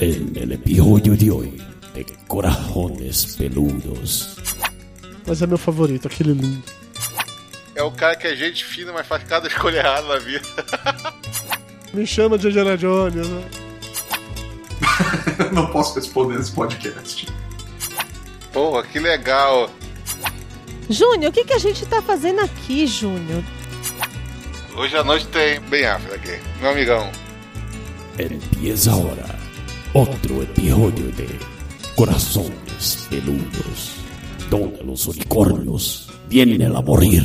En el episodio de hoy de Corajones Peludos. Mas é meu favorito, aquele lindo. É o cara que é gente fina, mas faz cada escolha errada na vida. Me chama de Indiana Jones, né? Não posso responder nesse podcast. Porra, que legal. Júnior, o que, que a gente tá fazendo aqui, Júnior? Hoje à noite tem Ben Affleck aqui, meu amigão. Empieza ahora otro episodio de Corazones Peludos, donde los unicornios vienen a morir.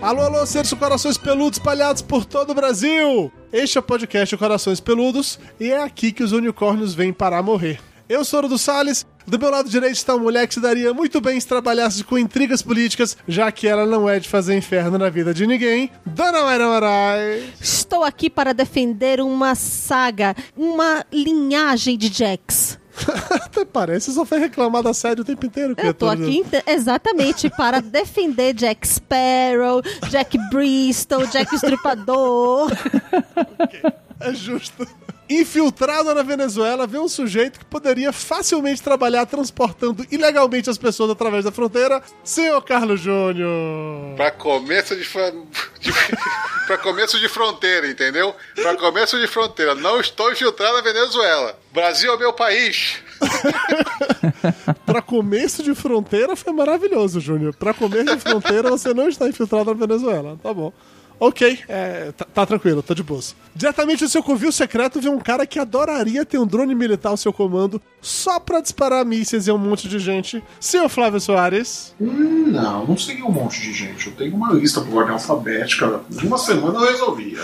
Alô, alô, seres corações peludos espalhados por todo o Brasil! Este é o podcast Corações Peludos e é aqui que os unicórnios vêm para morrer. Eu sou o do Salles, do meu lado direito está uma mulher que se daria muito bem se trabalhasse com intrigas políticas, já que ela não é de fazer inferno na vida de ninguém. Dona Mayra Moraes! Estou aqui para defender uma saga, uma linhagem de Jacks. Até parece, só foi reclamar da série o tempo inteiro. Eu tô aqui exatamente para defender Jack Sparrow, Jack Bristol, Jack Estripador. É justo. Infiltrado na Venezuela, vê um sujeito que poderia facilmente trabalhar transportando ilegalmente as pessoas através da fronteira, senhor Carlos Júnior. Pra começo de, fran- de para começo de fronteira, entendeu? Pra começo de fronteira. Não estou infiltrado na Venezuela. Brasil é meu país. Pra começo de fronteira foi maravilhoso, Júnior. Pra começo de fronteira você não está infiltrado na Venezuela. Tá bom. Ok, é, tá, tá tranquilo, tô de boa. Diretamente do seu covil secreto vê um cara que adoraria ter um drone militar ao seu comando só pra disparar mísseis em um monte de gente. Senhor Flávio Soares. Hum, não, não seria um monte de gente. Eu tenho uma lista por ordem alfabética. Em uma semana eu resolvia.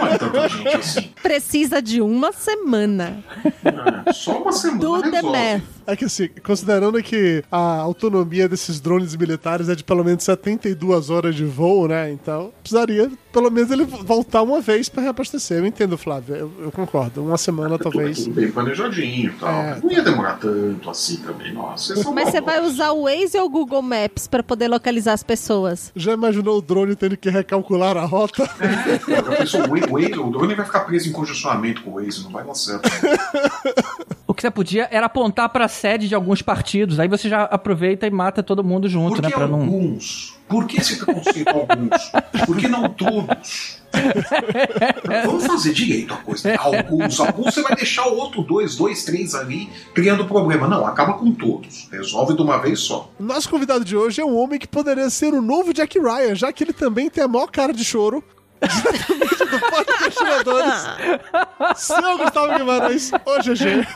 Não é tanta gente assim. Precisa de uma semana. É, só uma semana Do the resolve. math. É que assim, considerando que a autonomia desses drones militares é de pelo menos 72 horas de voo, né? Então, precisaria pelo menos ele voltar uma vez pra reabastecer. Eu entendo, Flávio, eu, eu concordo. Uma semana Tudo, talvez. tudo bem planejadinho e tal. É, não ia demorar tanto assim também, nossa. Mas você vai usar o Waze ou o Google Maps para poder localizar as pessoas? Já imaginou o drone tendo que recalcular a rota? Eu pensei, o, Waze- o, Waze- o drone vai ficar preso em congestionamento com o Waze, não vai dar certo. O que você podia era apontar pra sede de alguns partidos. Aí você já aproveita e mata todo mundo junto, Por né? Pra não. Por que esse preconceito alguns? Por que não todos? Vamos fazer direito a coisa. Alguns, alguns você vai deixar o outro dois, dois, três ali criando problema. Não, acaba com todos. Resolve de uma vez só. Nosso convidado de hoje é um homem que poderia ser o novo Jack Ryan, já que ele também tem a maior cara de choro. Diretamente do podcast. Seu Gustavo Guimarães, ô GG.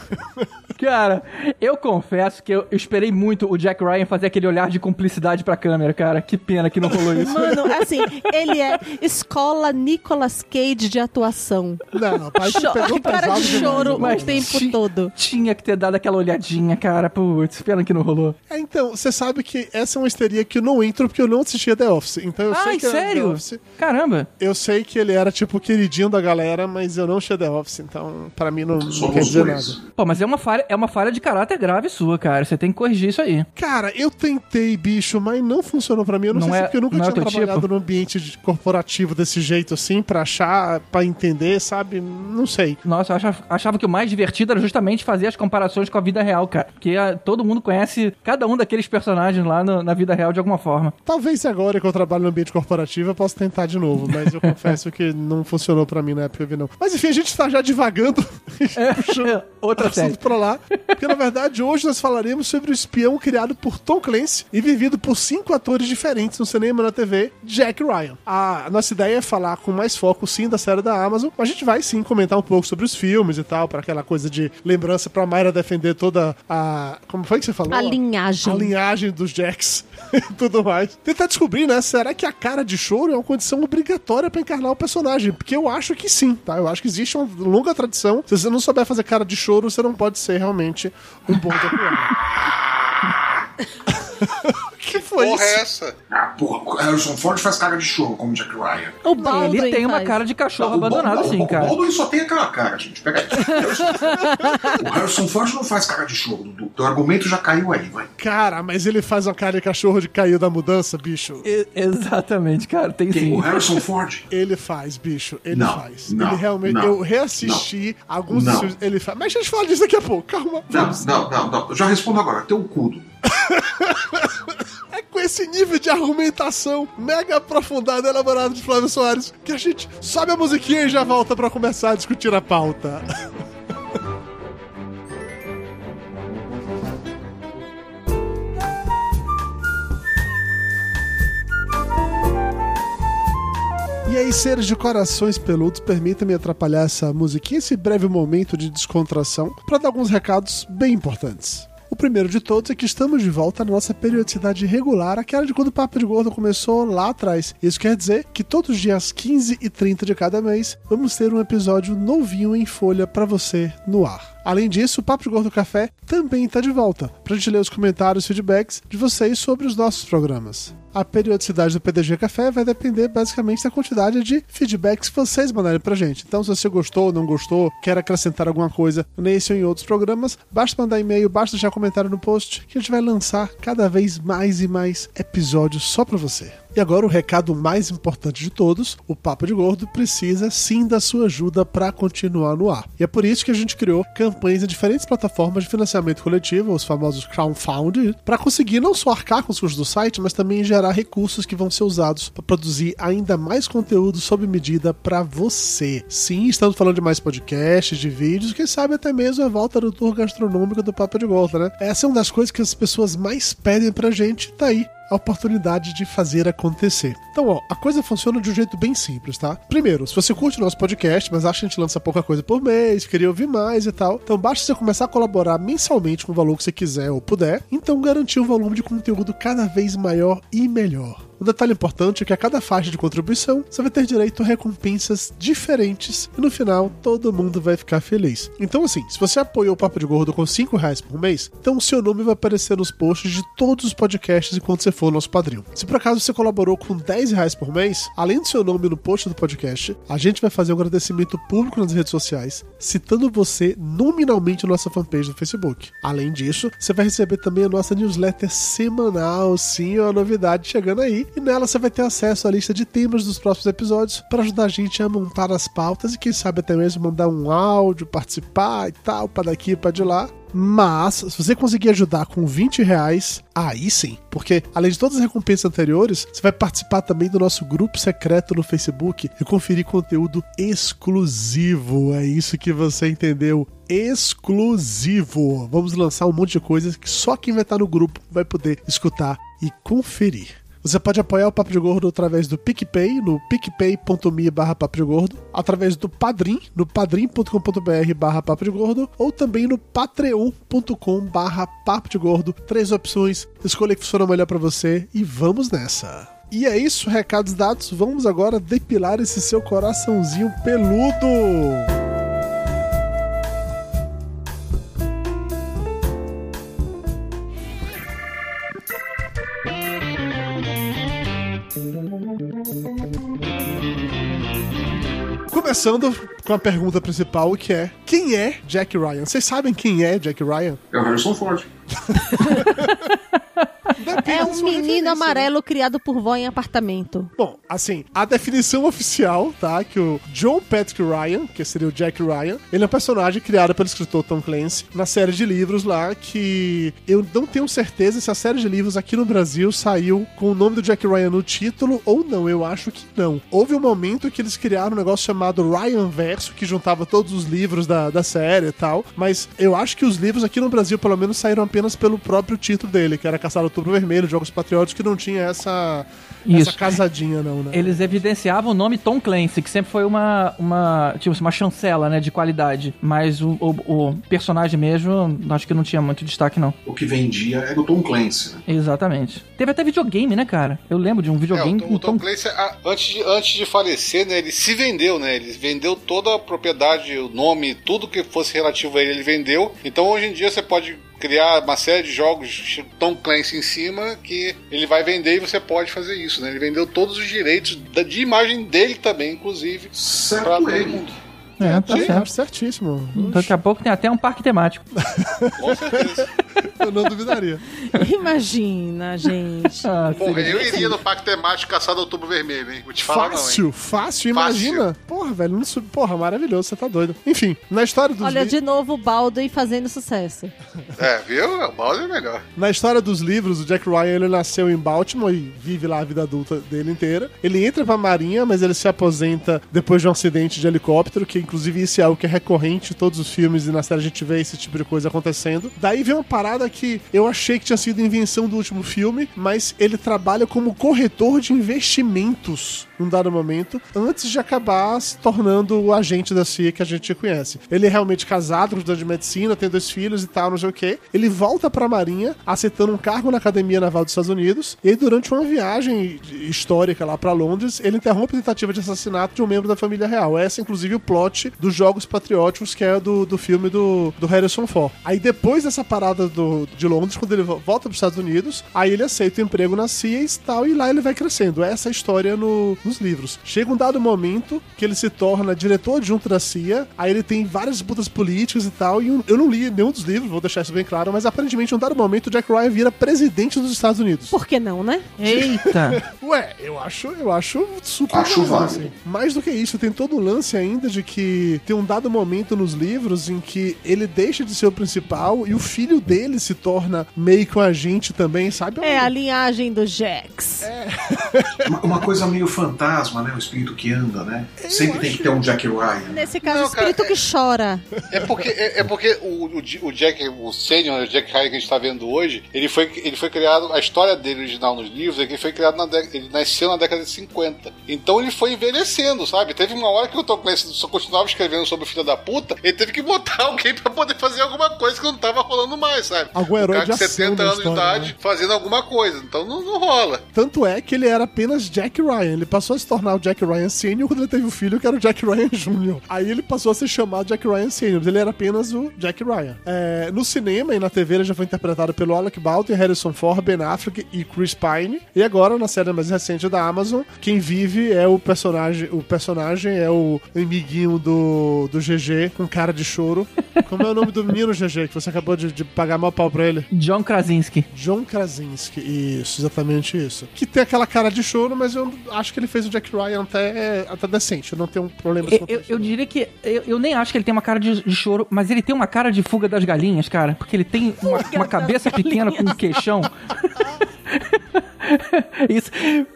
Cara, eu confesso que eu esperei muito o Jack Ryan fazer aquele olhar de cumplicidade pra câmera, cara. Que pena que não rolou isso. Mano, assim, ele é escola Nicolas Cage de atuação. Não, pai, Cho- pegou cara de choro o tempo todo. Tinha que ter dado aquela olhadinha, cara. Putz, pena que não rolou. É, então, você sabe que essa é uma histeria que eu não entro porque eu não assistia The Office. Então eu sei Ai, que era The sério? Office. Caramba. Eu sei que ele era tipo o queridinho da galera, mas eu não achei The Office, então pra mim não, não quer dizer dois. nada. Pô, mas é uma falha, é uma falha de caráter grave sua, cara. Você tem que corrigir isso aí. Cara, eu tentei, bicho, mas não funcionou pra mim. Eu não, Não sei se é- porque eu nunca é tinha teu trabalhado tipo? no ambiente de- corporativo desse jeito assim, pra achar, pra entender, sabe? Não sei. Nossa, eu achava, achava que o mais divertido era justamente fazer as comparações com a vida real, cara. Porque ah, todo mundo conhece cada um daqueles personagens lá no- na vida real de alguma forma. Talvez agora que eu trabalho no ambiente corporativo eu possa tentar de novo, mas eu confesso que não funcionou pra mim na época não. Mas enfim, a gente tá já divagando, puxando Outra série. pra lá. Porque na verdade hoje nós falaremos sobre o espião criado por Tom Clancy e vivido por cinco atores diferentes no cinema e na TV, Jack Ryan. A nossa ideia é falar com mais foco sim da série da Amazon, mas a gente vai sim comentar um pouco sobre os filmes e tal, pra aquela coisa de lembrança pra Mayra defender toda a. Como foi que você falou? A linhagem. A linhagem dos Jacks e tudo mais. Tentar descobrir, né? Será que a cara de choro é uma condição obrigatória pra encarnar o personagem? Porque eu acho que sim, tá? Eu acho que existe uma longa tradição. Se você não souber fazer cara de choro, você não pode ser realmente um bom Ryan. que foi Porra, isso? é essa? Ah, porra, o Harrison Ford faz cara de choro como Jack Ryan. O Baldwin Ele tem uma faz. cara de cachorro Não, abandonado, Baldwin- sim, cara. O Baldwin só tem aquela cara, gente. Pega aí. o Harrison Ford não faz cara de choro, Dudu. Teu argumento já caiu aí, vai. Cara, mas ele faz uma cara de cachorro de caiu da mudança, bicho. E- exatamente, cara, tem Quem? sim. O Harrison Ford? Ele faz, bicho. Ele Não, faz. não, ele realmente. não, eu reassisti alguns não. dos filmes. Ele faz. Mas a gente fala disso daqui a pouco. Calma. Não, não, não, não. Eu já respondo agora. Teu cu, Dudu. É com esse nível de argumentação mega aprofundado e elaborado de Flávio Soares que a gente sobe a musiquinha e já volta pra começar a discutir a pauta. E aí, seres de corações peludos, permitam-me atrapalhar essa musiquinha, esse breve momento de descontração, para dar alguns recados bem importantes. O primeiro de todos é que estamos de volta na nossa periodicidade regular, aquela de quando o Papo de Gordo começou lá atrás. Isso quer dizer que todos os dias 15 e 30 de cada mês vamos ter um episódio novinho em folha para você no ar. Além disso, o Papo de Gordo Café também está de volta, para a gente ler os comentários e feedbacks de vocês sobre os nossos programas. A periodicidade do PDG Café vai depender basicamente da quantidade de feedbacks que vocês mandarem pra gente. Então, se você gostou ou não gostou, quer acrescentar alguma coisa nesse ou em outros programas, basta mandar e-mail, basta deixar comentário no post, que a gente vai lançar cada vez mais e mais episódios só pra você. E agora o recado mais importante de todos: o Papo de Gordo precisa sim da sua ajuda para continuar no ar. E é por isso que a gente criou campanhas em diferentes plataformas de financiamento coletivo, os famosos crowdfunding, para conseguir não só arcar com os custos do site, mas também gerar recursos que vão ser usados para produzir ainda mais conteúdo sob medida para você. Sim, estamos falando de mais podcasts, de vídeos, quem sabe até mesmo a volta do tour gastronômico do Papo de Gordo, né? Essa é uma das coisas que as pessoas mais pedem pra gente, tá aí a oportunidade de fazer acontecer. Então, ó, a coisa funciona de um jeito bem simples, tá? Primeiro, se você curte o nosso podcast, mas acha que a gente lança pouca coisa por mês, queria ouvir mais e tal, então basta você começar a colaborar mensalmente com o valor que você quiser ou puder, então garantir um volume de conteúdo cada vez maior e melhor. Um detalhe importante é que a cada faixa de contribuição você vai ter direito a recompensas diferentes e no final todo mundo vai ficar feliz. Então, assim, se você apoiou o Papo de Gordo com 5 reais por mês, então o seu nome vai aparecer nos posts de todos os podcasts enquanto você for nosso padrinho. Se por acaso você colaborou com 10 reais por mês, além do seu nome no post do podcast, a gente vai fazer um agradecimento público nas redes sociais, citando você nominalmente na nossa fanpage no Facebook. Além disso, você vai receber também a nossa newsletter semanal, sim, é uma novidade chegando aí, e nela você vai ter acesso à lista de temas dos próximos episódios para ajudar a gente a montar as pautas e quem sabe até mesmo mandar um áudio, participar e tal, para daqui e para de lá. Mas, se você conseguir ajudar com 20 reais, aí sim. Porque, além de todas as recompensas anteriores, você vai participar também do nosso grupo secreto no Facebook e conferir conteúdo exclusivo. É isso que você entendeu. Exclusivo. Vamos lançar um monte de coisas que só quem vai estar no grupo vai poder escutar e conferir. Você pode apoiar o Papo de Gordo através do PicPay, no picpay.me barra Papo de Gordo, através do Padrim, no padrim.com.br barra Papo de Gordo, ou também no patreon.com barra Papo de Gordo. Três opções, escolha que funciona melhor para você e vamos nessa! E é isso, recados dados, vamos agora depilar esse seu coraçãozinho peludo! Começando com a pergunta principal, que é: quem é Jack Ryan? Vocês sabem quem é Jack Ryan? É o Harrison Ford. É da um menino referência, né? amarelo criado por vó em apartamento. Bom, assim, a definição oficial, tá? Que o John Patrick Ryan, que seria o Jack Ryan, ele é um personagem criado pelo escritor Tom Clancy na série de livros lá que eu não tenho certeza se a série de livros aqui no Brasil saiu com o nome do Jack Ryan no título ou não. Eu acho que não. Houve um momento que eles criaram um negócio chamado Ryan Verso, que juntava todos os livros da, da série e tal, mas eu acho que os livros aqui no Brasil, pelo menos, saíram apenas pelo próprio título dele, que era Caçado Outubro Vermelho, Jogos Patrióticos, que não tinha essa, Isso. essa casadinha, não, né? Eles evidenciavam o nome Tom Clancy, que sempre foi uma, uma, tipo, assim, uma chancela, né, de qualidade. Mas o, o, o personagem mesmo, acho que não tinha muito destaque, não. O que vendia era o Tom Clancy, né? Exatamente. Teve até videogame, né, cara? Eu lembro de um É, videogame o Tom, com o Tom Tom... Clancy, antes de, antes de falecer, né, ele se vendeu, né? Ele vendeu toda a propriedade, o nome, tudo que fosse relativo a ele, ele vendeu. Então hoje em dia você pode criar uma série de jogos Tom Clancy em cima que ele vai vender e você pode fazer isso, né? Ele vendeu todos os direitos da- de imagem dele também, inclusive, Certo todo mundo. É, tá Sim, certo. certíssimo. Daqui a pouco tem até um parque temático. Com certeza. Eu não duvidaria. Imagina, gente. Ah, eu iria no Parque Temático caçado Outubro Vermelho, hein? Vou te falar Fácil, não, hein? fácil, imagina. Porra, velho, não sub- porra, maravilhoso, você tá doido. Enfim, na história dos Olha li- de novo o Baldwin fazendo sucesso. É, viu? O balde é melhor. Na história dos livros, o Jack Ryan ele nasceu em Baltimore e vive lá a vida adulta dele inteira. Ele entra pra marinha, mas ele se aposenta depois de um acidente de helicóptero, que inclusive isso é algo que é recorrente em todos os filmes e na série a gente vê esse tipo de coisa acontecendo. Daí vem uma parada que eu achei que tinha sido invenção do último filme, mas ele trabalha como corretor de investimentos num dado momento, antes de acabar se tornando o agente da CIA que a gente conhece. Ele é realmente casado, estudante de medicina, tem dois filhos e tal, não sei o quê. Ele volta pra Marinha, aceitando um cargo na Academia Naval dos Estados Unidos, e aí, durante uma viagem histórica lá pra Londres, ele interrompe a tentativa de assassinato de um membro da família real. Essa, inclusive, o plot dos Jogos Patrióticos, que é do, do filme do, do Harrison Ford. Aí, depois dessa parada do, de Londres, quando ele vo- volta pros Estados Unidos, aí ele aceita o emprego na CIA e tal, e lá ele vai crescendo. Essa é a história no- nos livros. Chega um dado momento que ele se torna diretor adjunto da CIA, aí ele tem várias disputas políticas e tal, e eu não li nenhum dos livros, vou deixar isso bem claro, mas aparentemente, em um dado momento, o Jack Ryan vira presidente dos Estados Unidos. Por que não, né? Eita! Ué, eu acho, eu acho super Acho válido, válido. Mais do que isso, tem todo o lance ainda de que tem um dado momento nos livros em que ele deixa de ser o principal e o filho dele se torna meio que um agente também, sabe? É a linhagem do Jax. Uma, uma coisa meio fantasma, né? O espírito que anda, né? Sempre tem que ter um Jack Ryan. Nesse caso, Não, o espírito cara, que chora. É porque, é, é porque o, o, Jack, o sênior, o Jack Ryan que a gente tá vendo hoje, ele foi, ele foi criado, a história dele original nos livros é que ele foi criado na década, ele nasceu na década de 50. Então ele foi envelhecendo, sabe? Teve uma hora que o Tom Clancy só continuava escrevendo sobre o filho da puta, ele teve que botar alguém pra poder fazer alguma coisa que não tava rolando mais, sabe? Algum herói um cara de de ação 70 na anos história, de idade né? fazendo alguma coisa. Então não, não rola. Tanto é que ele era apenas Jack Ryan. Ele passou a se tornar o Jack Ryan Senior quando ele teve o filho, que era o Jack Ryan Jr. Aí ele passou a ser chamado Jack Ryan Senior. mas Ele era apenas o Jack Ryan. É, no cinema e na TV ele já foi interpretado pelo Alec Baldwin, Harrison Ford, Ben Affleck e Chris Pine. E agora, na série mais recente da Amazon, quem vive é o personagem. O personagem é o amiguinho do, do GG, com cara de choro. Como é o nome do menino GG, que você acabou de, de pagar mal pau pra ele? John Krasinski. John Krasinski, isso, exatamente isso. Que tem aquela cara de choro, mas eu acho que ele fez o Jack Ryan até, até decente, eu não tenho um problema Eu, eu- eu diria que. Eu, eu nem acho que ele tem uma cara de, de choro, mas ele tem uma cara de fuga das galinhas, cara. Porque ele tem uma, uma cabeça pequena com um queixão. Isso.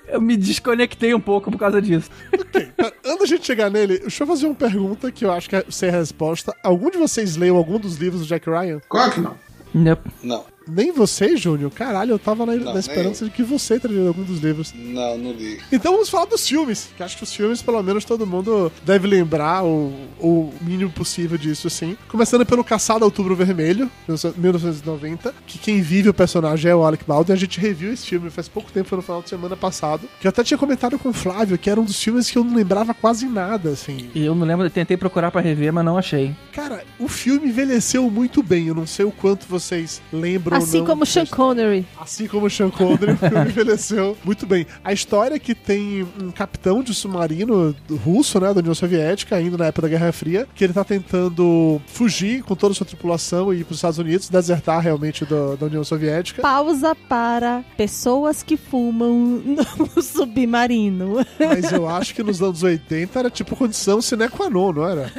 Eu me desconectei um pouco por causa disso. Pera, Antes da gente chegar nele, deixa eu fazer uma pergunta que eu acho que é sem resposta. Algum de vocês leu algum dos livros do Jack Ryan? Claro que não. Nope. Não, Nem você, Júnior? Caralho, eu tava na, na nem esperança de que você lido algum dos livros. não, não li. Então vamos falar dos filmes, que acho que os filmes, pelo menos, todo mundo deve lembrar o, o mínimo possível disso, assim. Começando pelo Caçado Outubro Vermelho, 1990, que quem vive o personagem é o Alec Baldwin. A gente reviu esse filme faz pouco tempo, foi no final de semana passado, que eu até tinha comentado com o Flávio, que era um dos filmes que eu não lembrava quase nada, assim. E eu não lembro, eu tentei procurar pra rever, mas não achei. Cara, o filme envelheceu muito bem, eu não sei o quanto vocês lembram Assim não. como Sean Connery. Assim como o Sean Connery, o filme envelheceu muito bem. A história é que tem um capitão de submarino russo, né, da União Soviética, ainda na época da Guerra Fria, que ele tá tentando fugir com toda a sua tripulação e ir pros Estados Unidos, desertar realmente do- da União Soviética. Pausa para pessoas que fumam no submarino. Mas eu acho que nos anos 80 era tipo condição sine qua non, não era?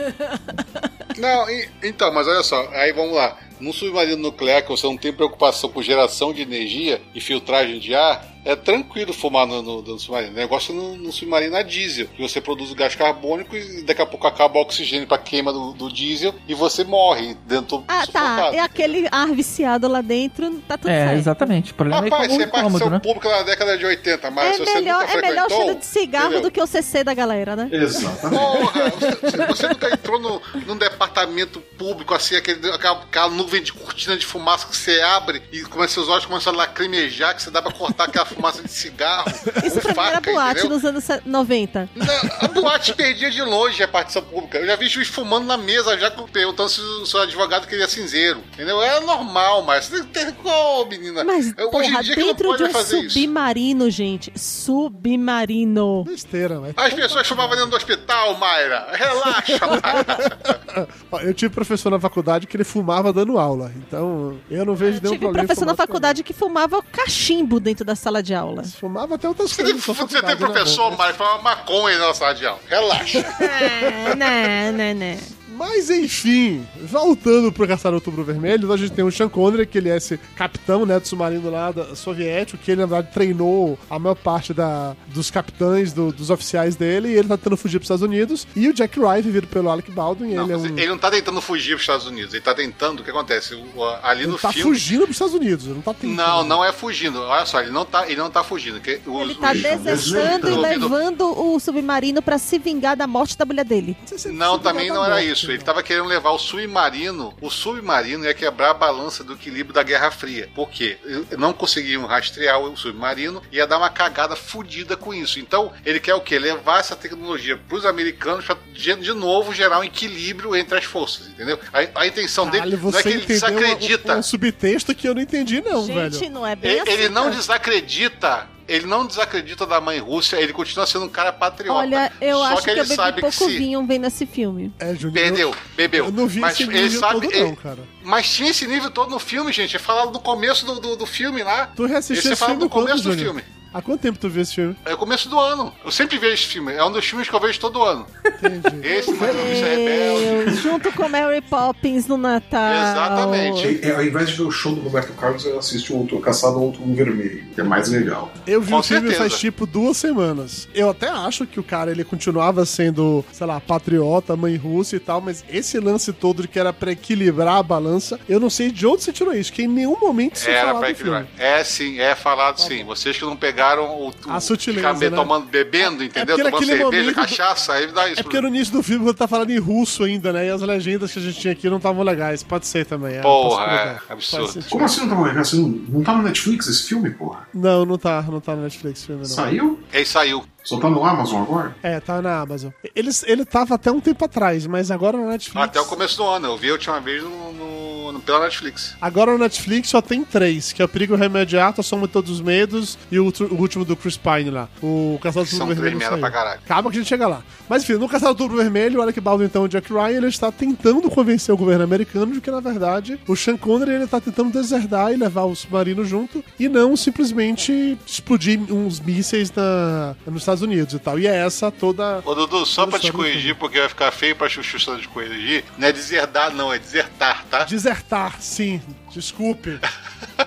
Não, e- então, mas olha só, aí vamos lá. Num submarino nuclear que você não tem preocupação com geração de energia e filtragem de ar, é tranquilo fumar no, no- no submarino. O negócio é no, no submarino a diesel, que você produz o gás carbônico e daqui a pouco acaba o oxigênio para queima do, do diesel e você morre dentro Ah, tá. É aquele ar viciado lá dentro, tá tudo É, certo. exatamente. O problema Rapaz, é com você o incômodo, participa né? público na década de 80, mas É se você melhor, nunca é melhor o frequentou, cheiro de cigarro entendeu? do que o CC da galera, né? Exatamente. Porra, você, você nunca entrou no, num departamento público, assim, aquele, aquela, aquela nuvem de cortina de fumaça que você abre e começa, seus olhos começam a lacrimejar, que você dá pra cortar aquela fumaça de cigarro Isso com pra mim era faca, boate entendeu? nos anos se- 90. Não, a boate perdia de longe a partição pública. Eu já vi juiz fumando na mesa, já perguntando se o seu advogado queria cinzeiro. Entendeu? Era normal, mas você tem qual, menina? Mas, Eu- porra, hoje em dia que não dentro de pode um fazer isso. submarino, gente. Submarino. Besteira, mas. As pessoas fumavam dentro do hospital, Mayra. Relaxa, Mayra. Eu tive professor na faculdade que ele fumava dando aula. Então, eu não vejo Eu nenhum tive problema. em professor na faculdade que fumava cachimbo dentro da sala de aula. Fumava até outras Você coisas. você tem né, professor, que fala maconha na sala de aula. Relaxa. É, né, né, né. Mas enfim, voltando pro Caçar Outubro Vermelho, a gente tem o Sean Connery, que ele é esse capitão, né, do submarino lá da, soviético, que ele, na verdade, treinou a maior parte da, dos capitães, do- dos oficiais dele, e ele tá tentando fugir pros Estados Unidos. E o Jack Wright, vivido pelo Alec Baldwin, Não, ele é um... ele não tá tentando fugir pros Estados Unidos. Ele tá tentando. O que acontece? O- Ali ele no tá filme. fugindo pros Estados Unidos, ele não tá tentando. Não, não é fugindo. Olha só, ele não tá, ele não tá fugindo. que os- Ele tá os- desertando e levando o submarino pra se vingar da morte da mulher dele. Não, se também não era morte, isso. Ele tava querendo levar o submarino. O submarino ia quebrar a balança do equilíbrio da Guerra Fria. Por quê? Não conseguiam rastrear o submarino, ia dar uma cagada fodida com isso. Então, ele quer o quê? Levar essa tecnologia pros americanos pra de, novo gerar um equilíbrio entre as forças, entendeu? A, a intenção dele não é que ele desacredita. um, um subtexto que eu não entendi, não, gente, velho. não é bem Ele, assim. ele não desacredita. Ele não desacredita da mãe Rússia, ele continua sendo um cara patriota. Olha, eu Só acho que que, ele eu bebi sabe pouco que se vinho vendo esse filme. É, Júnior. perdeu, eu- bebeu. Eu não vi mas esse ele sabe, todo, ele- não, cara. Mas tinha esse nível todo no filme, gente. É falado no começo do, do, do filme lá. Tu reassistiu Esse é esse filme no começo quando, do filme. Há quanto tempo tu viu esse filme? É o começo do ano. Eu sempre vejo esse filme. É um dos filmes que eu vejo todo ano. Entendi. Esse, Mãe Rússia Rebelde. Deus, junto com Mary Poppins no Natal. Exatamente. É, ao invés de ver o show do Roberto Carlos, eu assisto o outro Caçado Outro Vermelho, que é mais legal. Eu vi Com o filme certeza. faz tipo duas semanas. Eu até acho que o cara ele continuava sendo, sei lá, patriota, mãe russa e tal, mas esse lance todo de que era pra equilibrar a balança, eu não sei de onde você tirou isso, que em nenhum momento se Era falava pra do equilibrar. filme. É sim, é falado sim. Vocês que não pegaram o, o A sutileza, né? tomando, bebendo, entendeu? porque Tomando cerveja, momento- cachaça, aí dá isso. É porque no início do filme você tá falando em russo ainda, né? E as legendas que a gente tinha aqui não estavam legais. Pode ser também. é, Porra, é, absurdo. Como assim não tá legal? Assim, não, não tá no Netflix esse filme, porra? Não, não tá, não tá no Netflix o filme, não. Saiu? Aí saiu. Só tá no Amazon agora? É, tá na Amazon. Ele, ele tava até um tempo atrás, mas agora na Netflix. Até o começo do ano. Eu vi a última vez no, no- no- pela Netflix. Agora no Netflix só tem três, que é o Perigo Remediato, A Soma de Todos os Medos e o, o último do Chris Pine lá. O Caçador do Outubro Vermelho saiu. pra caralho. Calma que a gente chega lá. Mas enfim, no Caçador do Outubro Vermelho, o Alec Baldwin, então, o Jack Ryan, ele está tentando convencer o governo americano de que, na verdade, o Sean Connery, ele tá tentando deserdar e levar o submarino junto e não simplesmente explodir uns mísseis na, nos Estados Unidos e tal. E é essa toda... Ô Dudu, só pra te corrigir, porque vai ficar feio pra chuchu de corrigir, não é deserdar, não, é desertar, tá? Desertar, sim. Desculpe.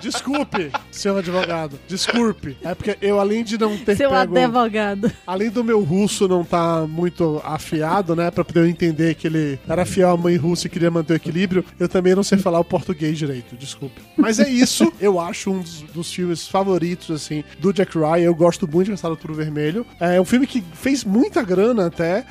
Desculpe, senhor advogado. Desculpe. É porque eu, além de não ter Seu pego... advogado. Além do meu russo não tá muito afiado, né? Pra poder eu entender que ele era fiel à mãe russa e queria manter o equilíbrio, eu também não sei falar o português direito, desculpe. Mas é isso, eu acho um dos, dos filmes favoritos, assim, do Jack Ryan. Eu gosto muito de Caçado Tudo Vermelho. É um filme que fez muita grana até,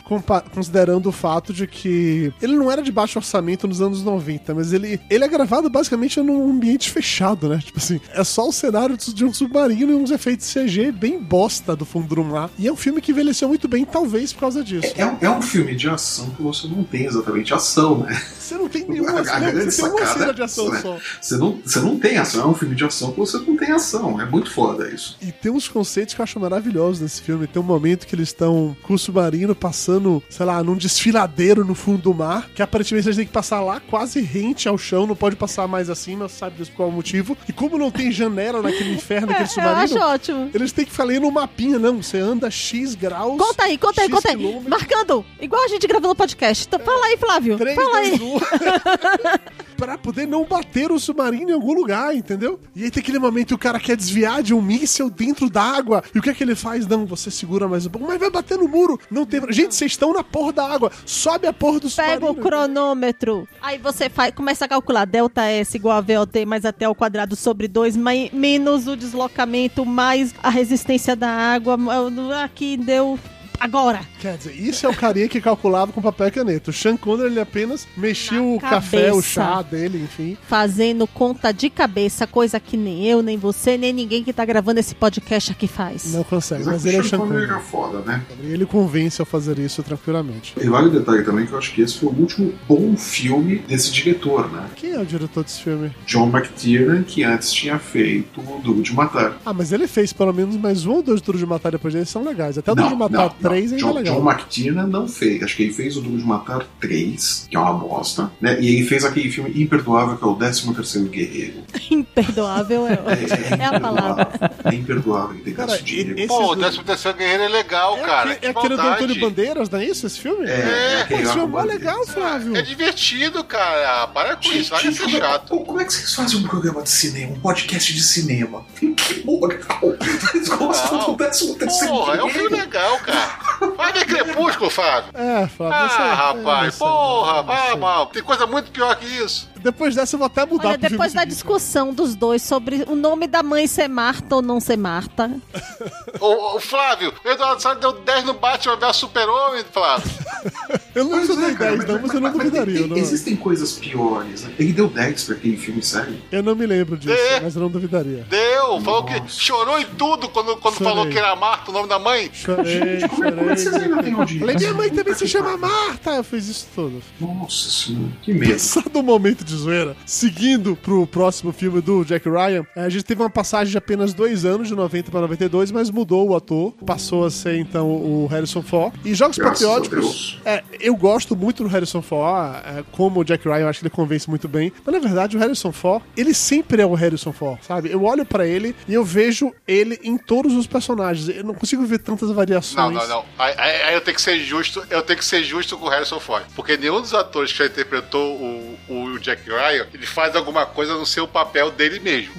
considerando o fato de que ele não era de baixo orçamento nos anos 90, mas ele, ele é gravado basicamente num ambiente fechado, né? Tipo assim, é só o cenário de um submarino e uns efeitos CG bem bosta do fundo do mar. E é um filme que envelheceu muito bem, talvez por causa disso. É, um- é um filme de ação que você não tem exatamente ação, né? Você não tem nenhuma A grande você sacada cena de é ação né? só. Você não, você não tem ação, é um filme de ação que você não tem ação. É muito foda isso. E tem uns conceitos que eu acho maravilhosos nesse filme. Tem um momento que eles estão com o submarino passando, sei lá, num desfiladeiro no fundo do mar, que aparentemente eles têm que passar lá quase rente ao chão, não pode passar mais acima, sabe Deus por qual motivo. E como não tem janela naquele inferno, naquele É, eu acho submarino, ótimo. eles têm que falar no mapinha, não. Você anda X graus. Conta aí, conta aí, X conta aí. quilômetros. Marcando, igual a gente gravando o podcast. Então, fala aí, Flávio. 3, fala aí. 2, 1. pra poder não bater o submarino em algum lugar, entendeu? E aí tem aquele momento que o cara quer desviar de um míssel dentro da água. E o que é que ele faz? Não, você segura mais um pouco, mas vai bater no muro. Não tem. Gente, vocês estão na porra da água. Sobe a porra do Pega submarino. o cronômetro. Aí você faz, começa a calcular. Delta S igual a VOT mais até ao quadrado sobre 2, menos o deslocamento, mais a resistência da água. Aqui deu agora. Quer dizer, isso é o carinha que calculava com papel e caneta. O Sean Connery, ele apenas mexia Na o café, o chá dele, enfim. Fazendo conta de cabeça, coisa que nem eu, nem você, nem ninguém que tá gravando esse podcast aqui faz. Não consegue, Mas, mas ele é o Sean Connery Connery. era foda, né? E ele convence a fazer isso tranquilamente. E vale o detalhe também que eu acho que esse foi o último bom filme desse diretor, né? Quem é o diretor desse filme? John McTiernan, que antes tinha feito o Duro de Matar. Ah, mas ele fez pelo menos mais um ou dois Duro de Matar depois dele, são legais. Até o Duro de Matar 3 ainda John, é legal. John McTiernan não fez. Acho que ele fez o Duro de Matar 3, que é uma bosta, né? E ele fez aquele filme imperdoável que é o 13º Guerreiro. Imperdoável é, é a palavra. É imperdoável, ele tem Cara, gasto dinheiro. e- esse- Pô, o do- 13 terceiro Guerreiro é legal, É, cara. que é aquele do. Antônio Bandeiras, não é isso esse filme? É, Pô, esse filme é mó legal, Flávio. É divertido, cara. Para com isso, de ser como, é- chato. como- como é que vocês fazem um programa de cinema, um podcast de cinema? Que moral! Eles gostam do 13 terceiro Porra, é um filme Guerreiro. legal, cara. Vai ver Crepúsculo, Fábio. É, você- Ah, é, rapaz, você- porra, vai, mal. Tem coisa muito pior que isso. Depois dessa eu vou até mudar Olha, pro depois filme da seguinte. discussão dos dois sobre o nome da mãe ser Marta ou não ser Marta, Ô, ô, Flávio, o Eduardo Salles deu 10 no Batman vs Super-Homem, Flávio. Eu não dei é, cara, 10, não, mas eu não mas duvidaria. tem- não. Existem coisas piores. Né? Ele deu 10 pra aquele filme, sério. Eu não me lembro disso, É. mas eu não duvidaria. Deu, falou que chorou em tudo quando, quando Chorei. falou que era Marta, o nome da mãe. Chorei, Gente, como é, é que vocês ainda têm audiência? Falei, minha mãe também se chama Marta. Eu fiz isso tudo. Nossa senhora, que medo. Passado o momento de zoeira, seguindo pro próximo filme do Jack Ryan, eh, a gente teve uma passagem de apenas dois anos, de 90 para 92, mas mudou o ator. Passou a ser, então, o Harrison Ford. E Jogos Graças Patrióticos, é, eu gosto muito do Harrison Ford, é, como o Jack Ryan, eu acho que ele convence muito bem. Mas, na verdade, o Harrison Ford, ele sempre é o Harrison Ford, sabe? Eu olho pra ele e eu vejo ele em todos os personagens. Eu não consigo ver tantas variações. Não, não, não. Aí, aí- aí eu tenho que ser justo, eu tenho que ser justo com o Harrison Ford. Porque nenhum dos atores que já interpretou o, o Jack Ryan, ele faz alguma coisa no seu papel dele mesmo.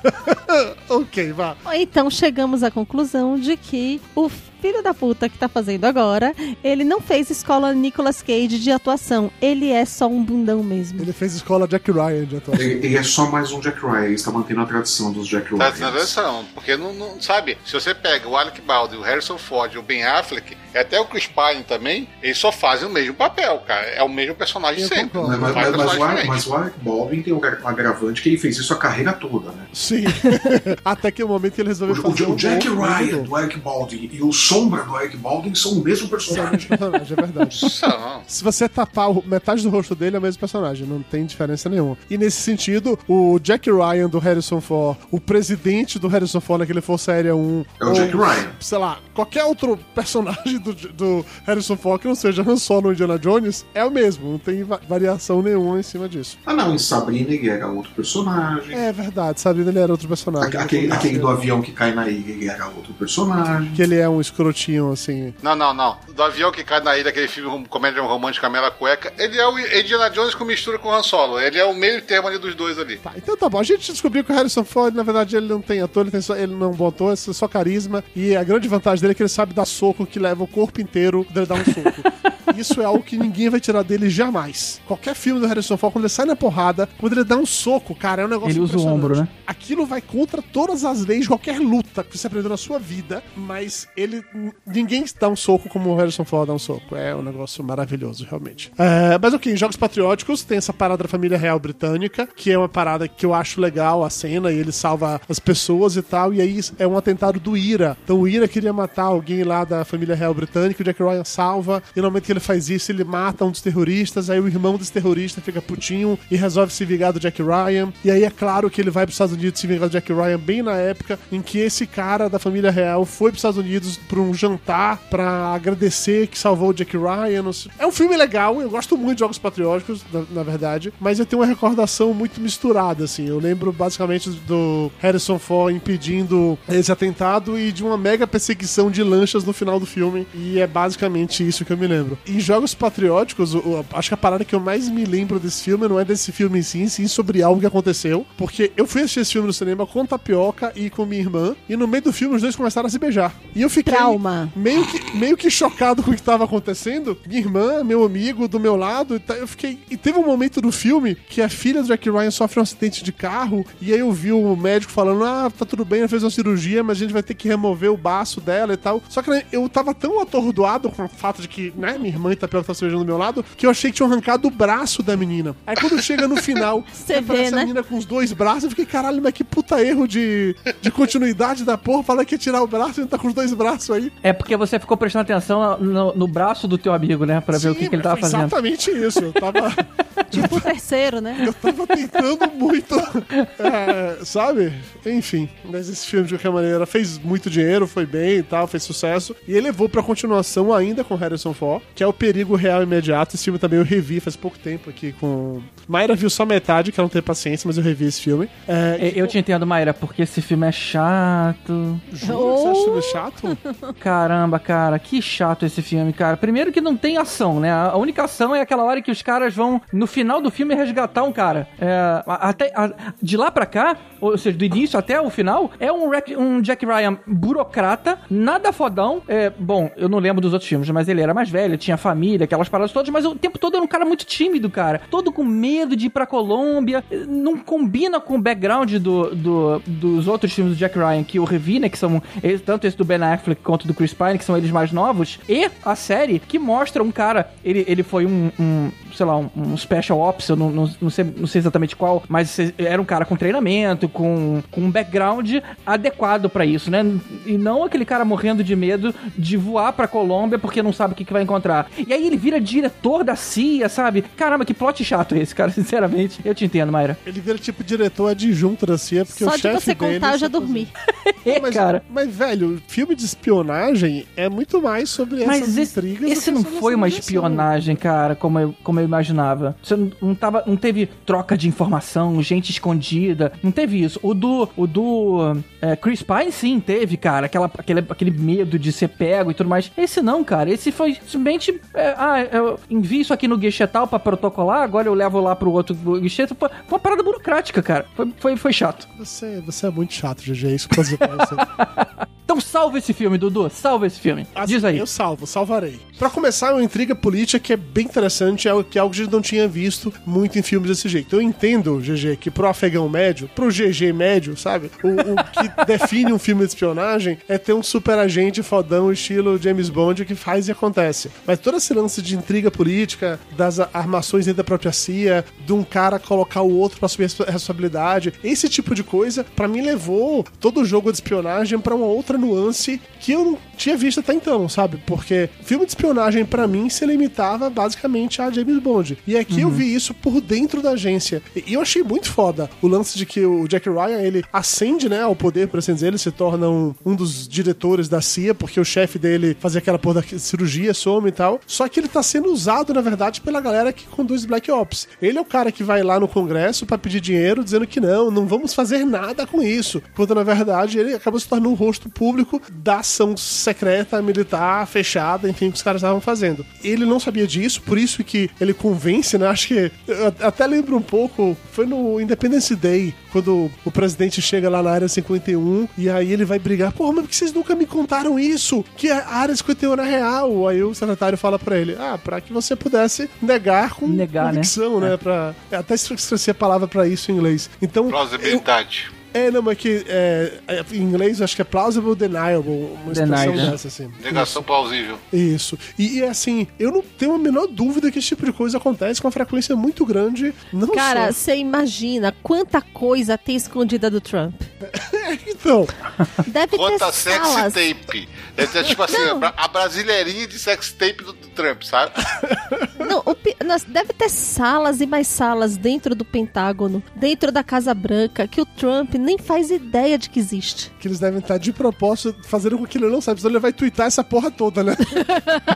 ok, vá. Então chegamos à conclusão de que o filho da puta que tá fazendo agora, ele não fez escola Nicolas Cage de atuação. Ele é só um bundão mesmo. Ele fez escola Jack Ryan de atuação. Ele, ele é só mais um Jack Ryan, ele está mantendo a tradição dos Jack Tá Ryans. na versão. Porque não, não- sabe, se você pega o Alec Baldwin, o Harrison Ford e o Ben Affleck, e até o Chris Pine também, eles só fazem o mesmo papel, cara. É o mesmo personagem Eu sempre. Mas, mas, mas, mas, o, personagem Alec- diferente. mas o Alec Baldwin tem um gra- agravante que ele fez isso a carreira toda, né? Sim. Até que o momento que ele O, resolveu o- fazer o um Jack Ryan do Alec Baldwin e o Sombra do Alec Baldwin são o mesmo personagem. personagem, é verdade. Se você tapar metade do rosto dele, é o mesmo personagem, não tem diferença nenhuma. E nesse sentido, o Jack Ryan do Harrison Ford, o presidente do Harrison Ford naquele Força Aérea 1, É o ou, Jack Ryan. sei lá, qualquer outro personagem do, do Harrison Ford que não seja Han Solo ou Indiana Jones, é o mesmo, não tem va- variação nenhuma em cima disso. Ah, não, em Sabrina ele era outro personagem. É verdade, sabe? Ele era outro personagem. Aque- Aquele, aquele do avião que cai na ilha, ele era outro personagem. Que ele é um escrotinho, assim. Não, não, não. Do avião que cai na ilha, aquele filme comédia romântica Mela Cueca, ele é o Indiana Jones com mistura com o Han Solo. Ele é o meio termo ali dos dois ali. Tá, então tá bom. A gente descobriu que o Harrison Ford, na verdade, ele não tem ator, ele, tem só, ele não é um bom ator, é só carisma. E a grande vantagem dele é que ele sabe dar soco que leva o corpo inteiro dele dar um soco. Isso é algo que ninguém vai tirar dele jamais. Qualquer filme do Harrison Ford, quando ele sai na porrada, quando ele dá um soco, cara, é um negócio Ele usa o ombro, né? Aquilo vai contra todas as leis de qualquer luta que você aprendeu na sua vida, mas ele. Ninguém dá um soco como o Harrison Ford dá um soco. É um negócio maravilhoso, realmente. É, mas ok, em Jogos Patrióticos tem essa parada da família real britânica, que é uma parada que eu acho legal a cena, e ele salva as pessoas e tal, e aí é um atentado do Ira. Então o Ira queria matar alguém lá da família real britânica, o Jack Ryan salva, e no momento que ele faz isso, ele mata um dos terroristas, aí o irmão desse terrorista fica putinho e resolve se vingar do Jack Ryan. E aí é claro que ele vai para os Estados Unidos se vingar do Jack Ryan bem na época em que esse cara da família real foi para os Estados Unidos para um jantar para agradecer que salvou o Jack Ryan. É um filme legal, eu gosto muito de Jogos Patrióticos, na, na verdade, mas eu tenho uma recordação muito misturada, assim. Eu lembro basicamente do Harrison Ford impedindo esse atentado e de uma mega perseguição de lanchas no final do filme, e é basicamente isso que eu me lembro. Em jogos patrióticos, o- acho que a parada que eu mais me lembro desse filme não é desse filme em si, sim sobre algo que aconteceu. Porque eu fui assistir esse filme no cinema com Tapioca e com minha irmã, e no meio do filme os dois começaram a se beijar. E eu fiquei Trauma. meio que, meio que chocado com o que estava acontecendo. Minha irmã, meu amigo do meu lado, tá- eu fiquei. E teve um momento do filme que a filha do Jack Ryan sofre um acidente de carro, e aí eu vi o médico falando: Ah, tá tudo bem, ela fez uma cirurgia, mas a gente vai ter que remover o baço dela e tal. Só que né, eu tava tão atordoado com o fato de que, né, minha irmã e estavam se beijando do meu lado, que eu achei que tinham arrancado o braço da menina. Aí quando chega no final, Você aparece vê, a né? menina com os dois braços, eu fiquei, caralho, mas que puta erro de, de continuidade da porra. Falar que ia tirar o braço e ele tá com os dois braços aí. É porque você ficou prestando atenção no, no braço do teu amigo, né? Pra ver o que, Sim, que ele tava fazendo. Exatamente isso. Eu tava, Tipo o terceiro, né? eu tava tentando muito. é, sabe? Enfim. Mas esse filme, de qualquer maneira, fez muito dinheiro, foi bem e tal, fez sucesso. E ele levou pra continuação ainda com Harrison Ford, que é o Perigo Real Imediato. Esse filme também eu revi faz pouco tempo aqui com. Mayra viu só metade, que ela não tem paciência, mas eu revi esse filme. É, É, Eu te entendo, Mayra, porque esse filme é chato. Juro que você acha filme chato? Caramba, cara, que chato esse filme, cara. Primeiro que não tem ação, né? A única ação é aquela hora que os caras vão, no final do filme, resgatar um cara. É, até, a- de lá pra cá, ou seja, do início até o final, é um, um Jack Ryan burocrata, nada fodão. É, bom, eu não lembro dos outros filmes, mas ele era mais velho, tinha família, aquelas paradas todas, mas o tempo todo era um cara muito tímido, cara. Todo com medo de ir pra Colômbia. Não combina com o background do, do- dos outros filmes do Jack Ryan que eu revi, né? Que são tanto esse do Ben Affleck quanto do Chris Pine, que são eles mais novos. E a série que mostra um cara. Ele, ele foi um, um, sei lá, um, um special ops, eu não, não, não sei, não sei exatamente qual, mas era um cara com treinamento, com, com um background adequado pra isso, né? E não aquele cara morrendo de medo de voar pra Colômbia porque não sabe o que, que vai encontrar. E aí ele vira diretor da CIA, sabe? Caramba, que plot chato esse, cara, sinceramente. Eu te entendo, Mayra. Ele vira tipo diretor adjunto da CIA, porque Só o de chefe você dele contar, eu já só dormi. É, Mas, cara. mas, velho, filme de espionagem é muito mais sobre Mas essas esse, intrigas. esse não foi uma direção. espionagem, cara, como eu, como eu imaginava. Você não, não tava, não teve troca de informação, gente escondida. Não teve isso. O do, o do é, Chris Pine, sim, teve, cara. Aquela, aquele, aquele medo de ser pego e tudo mais. Esse não, cara. Esse foi simplesmente. É, ah, eu envio isso aqui no guichê tal pra protocolar, agora eu levo lá pro outro guichê. Foi uma parada burocrática, cara. Foi, foi, foi chato. Você, você é muito chato, GG, é isso posso dizer pra você. Então salva esse filme, Dudu. Salva esse filme. Assim, Diz aí. Eu salvo, salvarei. Pra começar, é uma intriga política que é bem interessante, é é algo que a gente não tinha visto muito em filmes desse jeito. Eu entendo, GG, que pro afegão médio, pro GG médio, sabe? O, o que define um filme de espionagem é ter um super agente fodão, estilo James Bond, que faz e acontece. Mas todo esse lance de intriga política, das armações dentro da própria CIA, de um cara colocar o outro pra assumir a respo- responsabilidade, esse tipo de coisa, pra mim levou todo o jogo de espionagem pra uma outra nuance que eu não tinha visto até então, sabe? Porque filme de espionagem pra mim se limitava basicamente a James Bond. E aqui eu vi isso por dentro da agência. E eu achei muito foda o lance de que o Jack Ryan, ele ascende, né, ao poder, por assim dizer, ele se torna um, um dos diretores da CIA, porque o chefe dele fazia aquela porra da cirurgia, some e tal. Só que ele tá sendo usado, na verdade, pela galera que conduz Black Ops. Ele é o cara que vai lá no Congresso pra pedir dinheiro, dizendo que não, não vamos fazer nada com isso. Quando, na verdade, ele acabou se tornando um rosto público da ação secreta, militar, fechada, enfim, que os caras estavam fazendo. Ele não sabia disso, por isso que ele convence, né? Acho que até lembro um pouco, foi no Independence Day, quando o presidente chega lá na área 51 e aí ele vai brigar, porra, mas por que vocês nunca me contaram isso? Que a área 51 era real. Aí o secretário fala pra ele, ah, pra que você pudesse negar com Negar, né? convicção, né? Pra, é, até esqueci a palavra pra isso em inglês. Então, Plausibilidade. é, não, mas que é, é, em inglês eu acho que é plausible deniable, uma expressão Denied, né? dessa, assim. Negação plausível. Isso. E, e, assim, eu não tenho a menor dúvida que esse tipo de coisa acontece com uma frequência muito grande. Não Cara, você imagina quanta coisa tem escondida do Trump. Então, Deve ter sex salas. tape. É tipo assim, Não. a bra- a brasileirinha de sex tape do, do Trump, sabe? Não, o deve ter salas e mais salas dentro do Pentágono, dentro da Casa Branca, que o Trump nem faz ideia de que existe. que eles devem estar de propósito fazendo com que ele não saiba, senão ele vai twittar essa porra toda, né?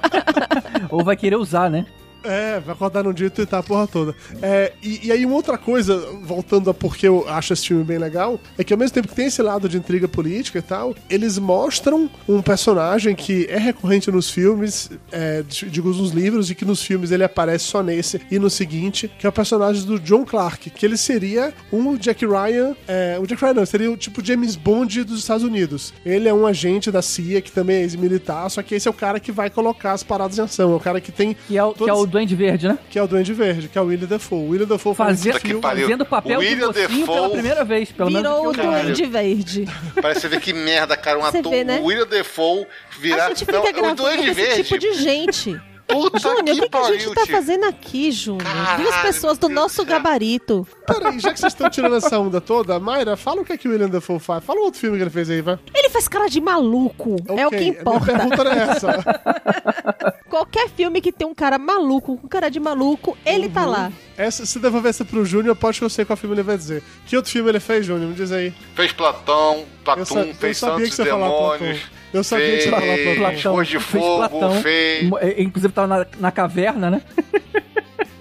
Ou vai querer usar, né? É, vai acordar num dia e tuitar a porra toda. É, e, e aí, uma outra coisa, voltando a porque eu acho esse filme bem legal, é que ao mesmo tempo que tem esse lado de intriga política e tal, eles mostram um personagem que é recorrente nos filmes, é, digo nos livros, e que nos filmes ele aparece só nesse e no seguinte, que é o personagem do John Clark, que ele seria um Jack Ryan, é, um Jack Ryan não, seria o tipo James Bond dos Estados Unidos. Ele é um agente da CIA que também é ex-militar, só que esse é o cara que vai colocar as paradas em ação, é o cara que tem Que é o, que é o Duende Verde, né? que é o Duende Verde, que é o William Dafoe. O William Dafoe faz Fazia, Puta que pariu. fazendo o papel William do mocinho Dafoe pela primeira vez, pelo menos. Virou o. Duende Verde. Parece você ver que merda, cara. Um ator, vê, né? o William Defoe virar. A gente fica Não, o gravando Duende esse Verde. tipo de gente. Puta Júnior, o que, que a gente tá tio. fazendo aqui, Júnior? Duas pessoas do nosso gabarito. Peraí, já que vocês estão tirando essa onda toda, Mayra, fala o que é que o William Dafoe faz. Fala um outro filme que ele fez aí, vai. Ele faz cara de maluco. É o que Minha importa. pergunta era essa. Qualquer filme que tem um cara maluco, com cara de maluco, ele Uhum. tá lá. essa se devolver essa pro Júnior, pode que eu sei qual filme ele vai dizer. Que outro filme ele fez, Júnior? Me diz aí. Fez Platão, Eu, Platum, eu fez sabia que Santos você e Platão. Demônios. Eu sabia que você ia falar fez Platão. Fez Fogo, Platão. fez, É, Inclusive tava na, na caverna, né?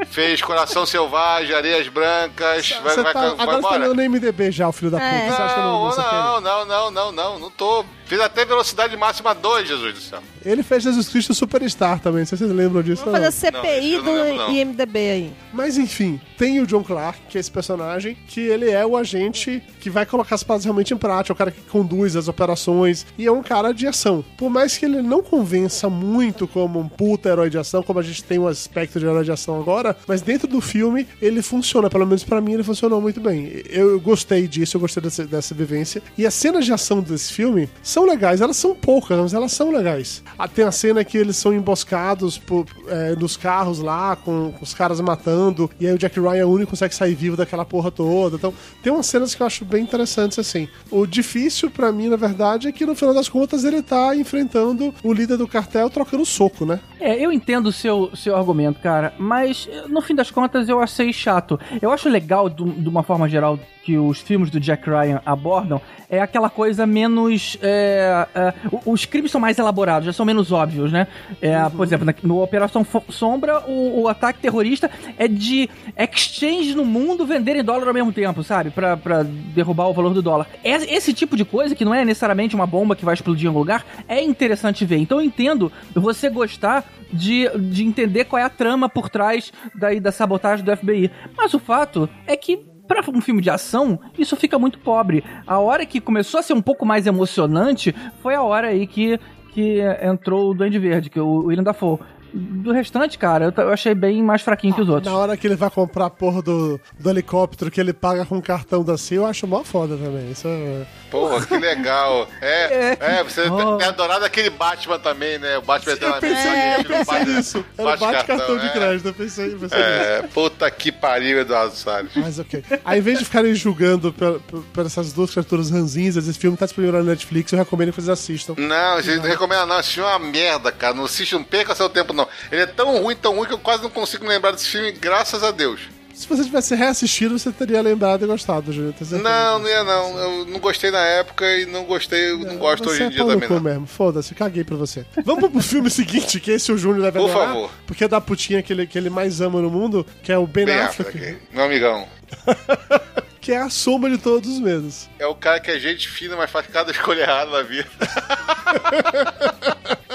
fez Coração Selvagem, Areias Brancas. vai, Você vai, tá, vai, agora você tá lendo MDB já, o filho da puta. É. Você acha que eu não, Não, não, não, não, não, não, não tô. Fiz até velocidade máxima 2, Jesus do céu. Ele fez Jesus Cristo Superstar também, não sei se vocês lembram disso. Vamos fazer CPI Não, eu lembro, do não. IMDB aí. Mas enfim, tem o John Clark, que é esse personagem, que ele é o agente que vai colocar as paradas realmente em prática, é o cara que conduz as operações, e é um cara de ação. Por mais que ele não convença muito como um puta herói de ação, como a gente tem um aspecto de herói de ação agora, mas dentro do filme ele funciona, pelo menos pra mim ele funcionou muito bem. Eu gostei disso, eu gostei dessa, dessa vivência. E as cenas de ação desse filme são legais, elas são poucas, mas elas são legais. Ah, Tem a cena que eles são emboscados por, é, nos carros lá, com, com os caras matando, e aí o Jack Ryan é o único que consegue sair vivo daquela porra toda. Então, tem umas cenas que eu acho bem interessantes assim. O difícil pra mim, na verdade, é que no final das contas ele tá enfrentando o líder do cartel trocando soco, né? É, eu entendo o seu, seu argumento, cara, mas no fim das contas eu achei chato. Eu acho legal, do- de uma forma geral, que os filmes do Jack Ryan abordam é aquela coisa menos. é, é, o- os crimes são mais elaborados, já são menos óbvios, né? É, Por exemplo, na- no Operação Sombra, o, o ataque terrorista é de exchange no mundo venderem dólar ao mesmo tempo, sabe? Pra, pra derrubar o valor do dólar. Es- Esse tipo de coisa, que não é necessariamente uma bomba que vai explodir em algum lugar, é interessante ver. Então eu entendo você gostar de, de entender qual é a trama por trás daí da sabotagem do FBI. Mas o fato é que Pra um filme de ação, isso fica muito pobre. A hora que começou a ser um pouco mais emocionante foi a hora aí que, que entrou o Duende Verde, que é o William Dafoe. Do restante, cara, eu, eu achei bem mais fraquinho que os outros. Na hora que ele vai comprar a porra do, do helicóptero que ele paga com o cartão da CIA, eu acho mó foda também. Isso é... Porra, que legal. É, é, você Oh. tem adorado aquele Batman também, né? O Batman Eu pensei, eu pensei nisso. Era bate cartão de é. crédito, eu pensei, eu pensei nisso. É, puta que pariu, Eduardo Salles. Mas ok. Aí, em vez de ficarem julgando por, por- por essas duas criaturas ranzinhas, esse filme tá disponível na Netflix, eu recomendo que vocês assistam. Não, gente não recomenda não. Esse filme é uma merda, cara. Não assiste, não perca seu tempo, não. Ele é tão ruim, tão ruim que eu quase não consigo lembrar desse filme, graças a Deus. Se você tivesse reassistido, você teria lembrado e gostado, certeza Não, não ia não. Eu não gostei na época e não gostei, eu não gosto hoje em é dia também, não. mesmo. Foda-se, caguei pra você. Vamos pro filme seguinte, que esse o Júnior deve Por adorar, favor. Porque é da putinha que ele, que ele mais ama no mundo, que é o Ben, Bem Affleck, Affleck, meu amigão. que é a soma de todos os medos. É o cara que é gente fina, mas faz cada escolha errada na vida.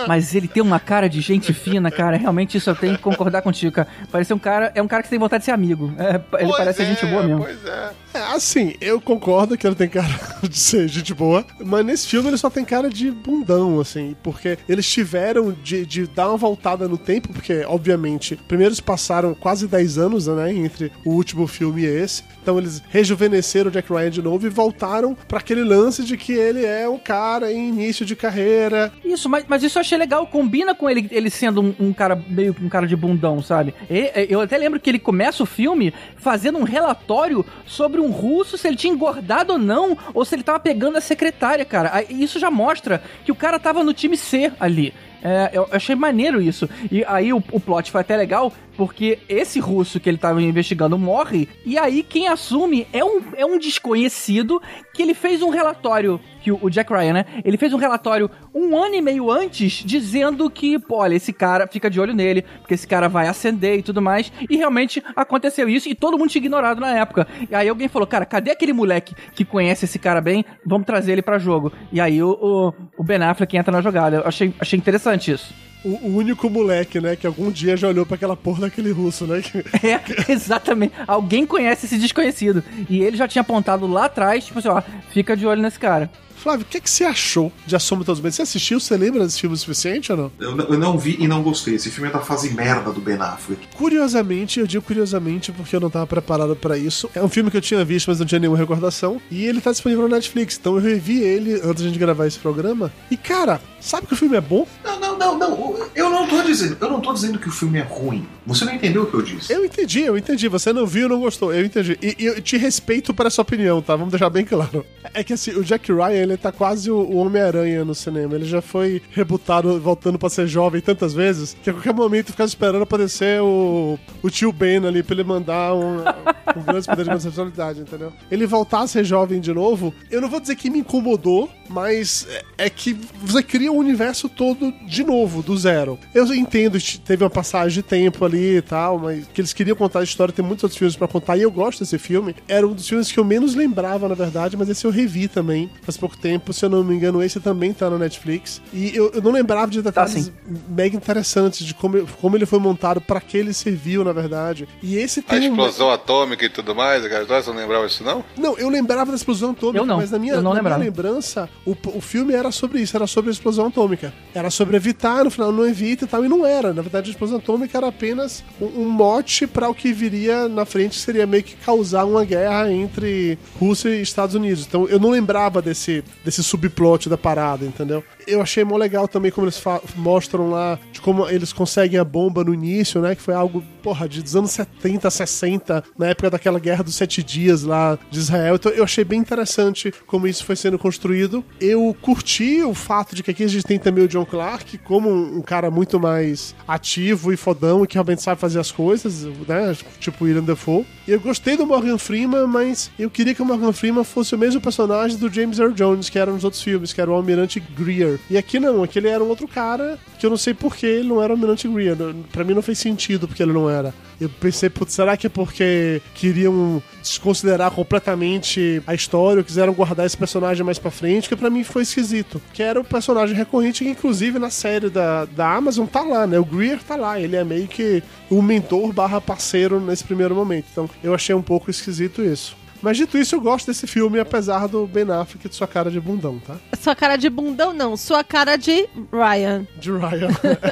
Mas ele tem uma cara de gente fina, cara. Realmente isso eu tenho que concordar contigo, cara. Parece um cara. É um cara que tem vontade de ser amigo. É, ele Pois parece é, gente boa mesmo. Pois é. É, assim, eu concordo que ele tem cara de ser gente boa, mas nesse filme ele só tem cara de bundão, assim, porque eles tiveram de, de dar uma voltada no tempo, porque, obviamente, primeiro eles passaram quase 10 anos, né, entre o último filme e esse, então eles rejuvenesceram Jack Ryan de novo e voltaram pra aquele lance de que ele é um cara em início de carreira. Isso, mas, mas isso eu achei legal. Combina com ele, ele sendo um, um cara meio um cara de bundão, sabe? E- eu até lembro que ele começa o filme fazendo um relatório sobre um russo, se ele tinha engordado ou não, ou se ele tava pegando a secretária, cara. Isso já mostra que o cara tava no time C ali. É, eu achei maneiro isso. E aí o, o plot foi até legal, porque esse russo que ele tava investigando morre, e aí quem assume é um, é um desconhecido que ele fez um relatório, que o, Jack Ryan, né? Ele fez um relatório um ano e meio antes, dizendo que, pô, olha, esse cara fica de olho nele, porque esse cara vai ascender e tudo mais. E realmente aconteceu isso, e todo mundo tinha ignorado na época. E aí alguém falou, cara, cadê aquele moleque que conhece esse cara bem? Vamos trazer ele pra jogo. E aí o, o, o Ben Affleck entra na jogada. Eu achei, achei interessante isso. O, único moleque, né, que algum dia já olhou pra aquela porra daquele russo, né? É, exatamente. Alguém conhece esse desconhecido. E ele já tinha apontado lá atrás, tipo assim, ó, fica de olho nesse cara. Flávio, o que, que você achou de A Sombra Todos os Bens? Você assistiu? Você lembra desse filme o suficiente ou não? Eu, não- eu não vi e não gostei. Esse filme é da fase merda do Ben Affleck. Curiosamente, eu digo curiosamente porque eu não tava preparado pra isso. É um filme que eu tinha visto, mas não tinha nenhuma recordação. E ele tá disponível na Netflix. Então eu revi ele antes de a gente gravar esse programa. E cara, sabe que o filme é bom? Não, não, não, não. Eu não tô dizendo, eu não tô dizendo que o filme é ruim. Você não entendeu o que eu disse. Eu entendi, eu entendi. Você não viu, não gostou. Eu entendi. E, e eu te respeito por essa opinião, tá? Vamos deixar bem claro. É que assim, o Jack Ryan, ele tá quase o, Homem-Aranha no cinema. Ele já foi rebutado, voltando pra ser jovem tantas vezes, que a qualquer momento ficava esperando aparecer o, o tio Ben ali pra ele mandar um, um grande poder de responsabilidade, entendeu? Ele voltar a ser jovem de novo, eu não vou dizer que me incomodou, mas é, é que você cria o universo todo de novo, do zero. Eu entendo, teve uma passagem de tempo ali e tal, mas que eles queriam contar a história, tem muitos outros filmes pra contar, e eu gosto desse filme. Era um dos filmes que eu menos lembrava, na verdade, mas esse eu revi também, faz pouco tempo, se eu não me engano, esse também tá na Netflix. E eu, eu não lembrava de detalhes sim. mega interessantes de como, como ele foi montado, pra que ele serviu, na verdade. E esse A tem um- explosão atômica e tudo mais, história, você não lembrava isso, não? não, eu lembrava da explosão atômica, Eu não, mas na minha, eu não na minha lembrança, o, o filme era sobre isso, era sobre a explosão atômica. Era sobre evitar, no final não evita e tal, e não era. Na verdade, a explosão atômica era apenas um, um mote para o que viria na frente, que seria meio que causar uma guerra entre Rússia e Estados Unidos. Então eu não lembrava desse, desse subplot da parada, entendeu? Eu achei mó legal também como eles mostram lá de como eles conseguem a bomba no início, né? Que foi algo, porra, de dos anos 70, 60, na época daquela guerra dos sete dias lá de Israel. Então eu achei bem interessante como isso foi sendo construído. Eu curti o fato de que aqui a gente tem também o John Clark como um, cara muito mais ativo e fodão e que realmente sabe fazer as coisas, né? Tipo William Defoe. E eu gostei do Morgan Freeman, mas eu queria que o Morgan Freeman fosse o mesmo personagem do James Earl Jones, que era nos outros filmes, que era o Almirante Greer. E aqui não, aqui ele era um outro cara que eu não sei por que ele não era o Almirante Greer. Pra mim não fez sentido porque ele não era. Eu pensei, putz, será que é porque queriam desconsiderar completamente a história ou quiseram guardar esse personagem mais pra frente? Que pra mim foi esquisito. Que era o personagem recorrente que, inclusive, na série da, da Amazon tá lá, né? O Greer tá lá. Ele é meio que o mentor barra parceiro nesse primeiro momento. Então eu achei um pouco esquisito isso. Mas dito isso, eu gosto desse filme, apesar do Ben Affleck e de sua cara de bundão, tá? Sua cara de bundão, não. Sua cara de Ryan. De Ryan.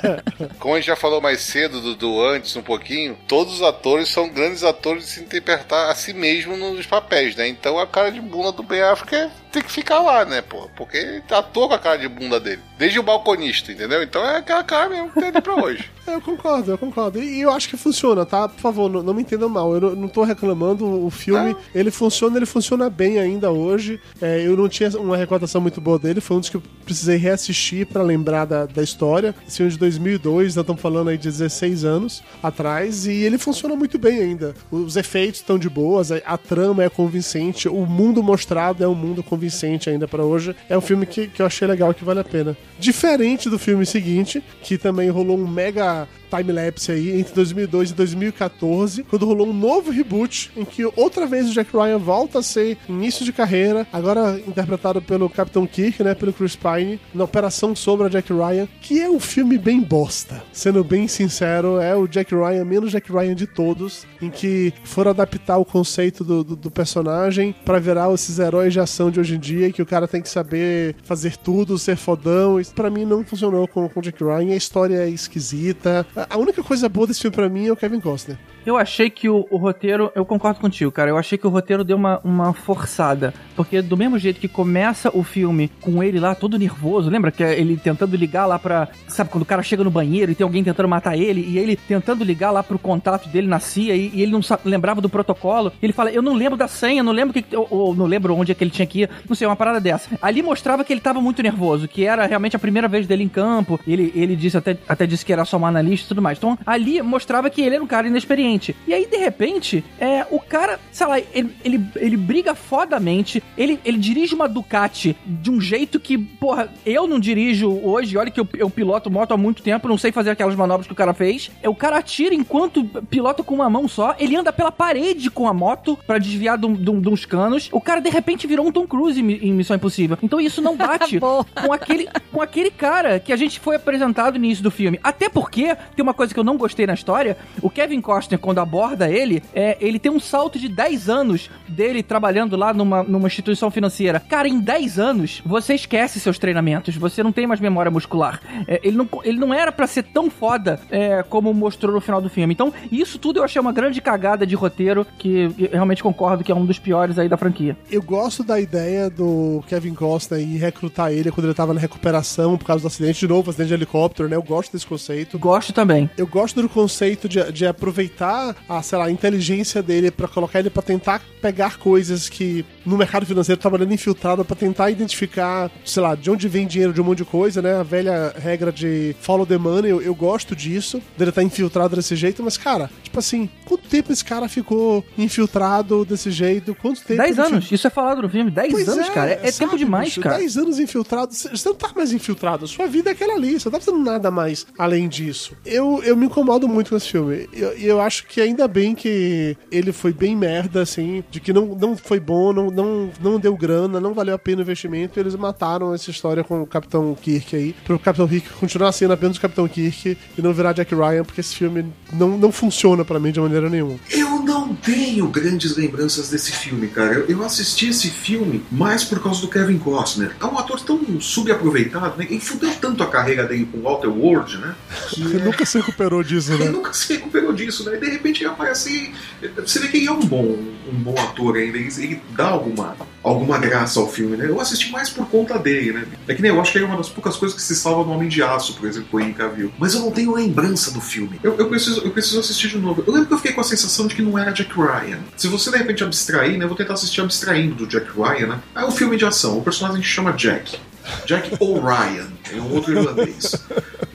Como a gente já falou mais cedo do, do antes um pouquinho, todos os atores são grandes atores de se interpretar a si mesmo nos papéis, né? Então a cara de bunda do Ben Affleck é- tem que ficar lá, né, pô? Porque ele atua com a cara de bunda dele. Desde o balconista, entendeu? Então é aquela cara mesmo que tem ali pra hoje. eu concordo, eu concordo. E eu acho que funciona, tá? Por favor, não, não me entendam mal. Eu não, não tô reclamando. O filme, ele funciona, ele funciona bem ainda hoje. É, eu não tinha uma recordação muito boa dele. Foi um dos que eu precisei reassistir pra lembrar da, da história. Esse filme de 2002, nós estamos falando aí de 16 anos atrás. E ele funciona muito bem ainda. Os efeitos estão de boas, a, a trama é convincente, o mundo mostrado é um mundo convincente ainda pra hoje. É um filme que, que eu achei legal, que vale a pena. Diferente do filme seguinte, que também rolou um mega time-lapse aí entre 2002 e 2014, quando rolou um novo reboot em que outra vez o Jack Ryan volta a ser início de carreira, agora interpretado pelo Capitão Kirk, né, pelo Chris Pine, na Operação Sombra Jack Ryan, que é um filme bem bosta. Sendo bem sincero, é o Jack Ryan menos Jack Ryan de todos, em que foram adaptar o conceito do, do, do personagem pra virar esses heróis de ação de hoje em dia, que o cara tem que saber fazer tudo, ser fodão. Isso pra mim não funcionou com Jack Ryan, a história é esquisita. A- A única coisa boa desse filme pra mim é o Kevin Costner. Eu achei que o, o roteiro, eu concordo contigo, cara. Eu achei que o roteiro deu uma, uma forçada. Porque do mesmo jeito que começa o filme com ele lá todo nervoso, lembra que é ele tentando ligar lá pra. Sabe, quando o cara chega no banheiro e tem alguém tentando matar ele, e ele tentando ligar lá pro contato dele na CIA e, e ele não lembrava do protocolo. Ele fala: Eu não lembro da senha, não lembro que. Ou, ou não lembro onde é que ele tinha que ir. Não sei, uma parada dessa. Ali mostrava que ele tava muito nervoso, que era realmente a primeira vez dele em campo. Ele, ele disse até, até disse que era só um analista e tudo mais. Então ali mostrava que ele era um cara inexperiente. E aí, de repente, é, o cara, sei lá, ele, ele, ele briga fodamente, ele, ele dirige uma Ducati de um jeito que, porra, eu não dirijo hoje, olha que eu, eu piloto moto há muito tempo, não sei fazer aquelas manobras que o cara fez. É, o cara atira enquanto pilota com uma mão só, ele anda pela parede com a moto pra desviar de, de de uns canos. O cara, de repente, virou um Tom Cruise em, em Missão Impossível. Então isso não bate Boa. com aquele, com aquele cara que a gente foi apresentado no início do filme. Até porque, tem uma coisa que eu não gostei na história, o Kevin Costner, quando aborda ele, é, ele tem um salto de 10 anos dele trabalhando lá numa, numa instituição financeira. Cara, em 10 anos, você esquece seus treinamentos, você não tem mais memória muscular. É, ele, não, ele não era pra ser tão foda é, como mostrou no final do filme. Então, isso tudo eu achei uma grande cagada de roteiro, que eu realmente concordo que é um dos piores aí da franquia. Eu gosto da ideia do Kevin Costner ir recrutar ele quando ele tava na recuperação por causa do acidente. De novo, acidente de helicóptero, né? Eu gosto desse conceito. Gosto também. Eu gosto do conceito de, de aproveitar a, sei lá, a inteligência dele pra colocar ele pra tentar pegar coisas que no mercado financeiro trabalhando infiltrado pra tentar identificar, sei lá, de onde vem dinheiro de um monte de coisa, né? A velha regra de follow the money, eu, eu gosto disso, dele estar infiltrado desse jeito, mas cara, tipo assim, quanto tempo esse cara ficou infiltrado desse jeito? Quanto tempo 10 ele anos, isso é falado no filme. 10 Pois anos, cara. É, é sabe, tempo demais, bicho? cara. 10 anos infiltrado. Você você não tá mais infiltrado. Sua vida é aquela ali. Você não tá fazendo nada mais além disso. Eu, eu me incomodo muito com esse filme. E eu, eu acho que ainda bem que ele foi bem merda, assim. De que não, não foi bom, não, não, não deu grana, não valeu a pena o investimento. E eles mataram essa história com o Capitão Kirk aí. Pro Capitão Kirk continuar sendo apenas o Capitão Kirk e não virar Jack Ryan, porque esse filme não, não funciona pra mim de maneira nenhuma. Eu não tenho grandes lembranças desse filme, cara. Eu, eu assisti esse filme mais por causa do Kevin Costner. É um ator tão subaproveitado, né? Ele fudeu tanto a carreira dele com Walter World, né? Que Ele é- nunca se recuperou disso, ele né? nunca se recuperou disso, né? E de repente ele aparece. Você vê que ele é um bom, um bom ator ainda. Ele, ele dá alguma, alguma graça ao filme, né? Eu assisti mais por conta dele, né? É que nem eu acho que é uma das poucas coisas que se salva no Homem de Aço, por exemplo, o Henry Cavill. Mas eu não tenho lembrança do filme. Eu, eu preciso, eu preciso assistir de novo. Eu lembro que eu fiquei com a sensação de que não era Jack Ryan. Se você de repente abstrair, né? Eu vou tentar assistir abstraindo do Jack Ryan, né? É um filme de ação. O personagem se chama Jack. Jack O'Ryan, é um outro irlandês.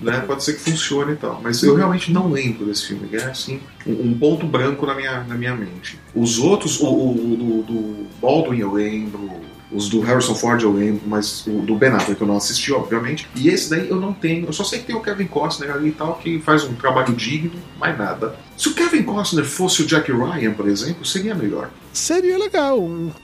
né? Pode ser que funcione e tal. Mas eu realmente não lembro desse filme. É assim, um, ponto branco na minha, na minha mente. Os outros, o, o- do, do Baldwin eu lembro. Os do Harrison Ford eu lembro, mas o do Ben Affleck eu não assisti, obviamente. E esse daí eu não tenho. Eu só sei que tem o Kevin Costner ali e tal, que faz um trabalho digno, mais nada. Se o Kevin Costner fosse o Jack Ryan, por exemplo, seria melhor. Seria legal.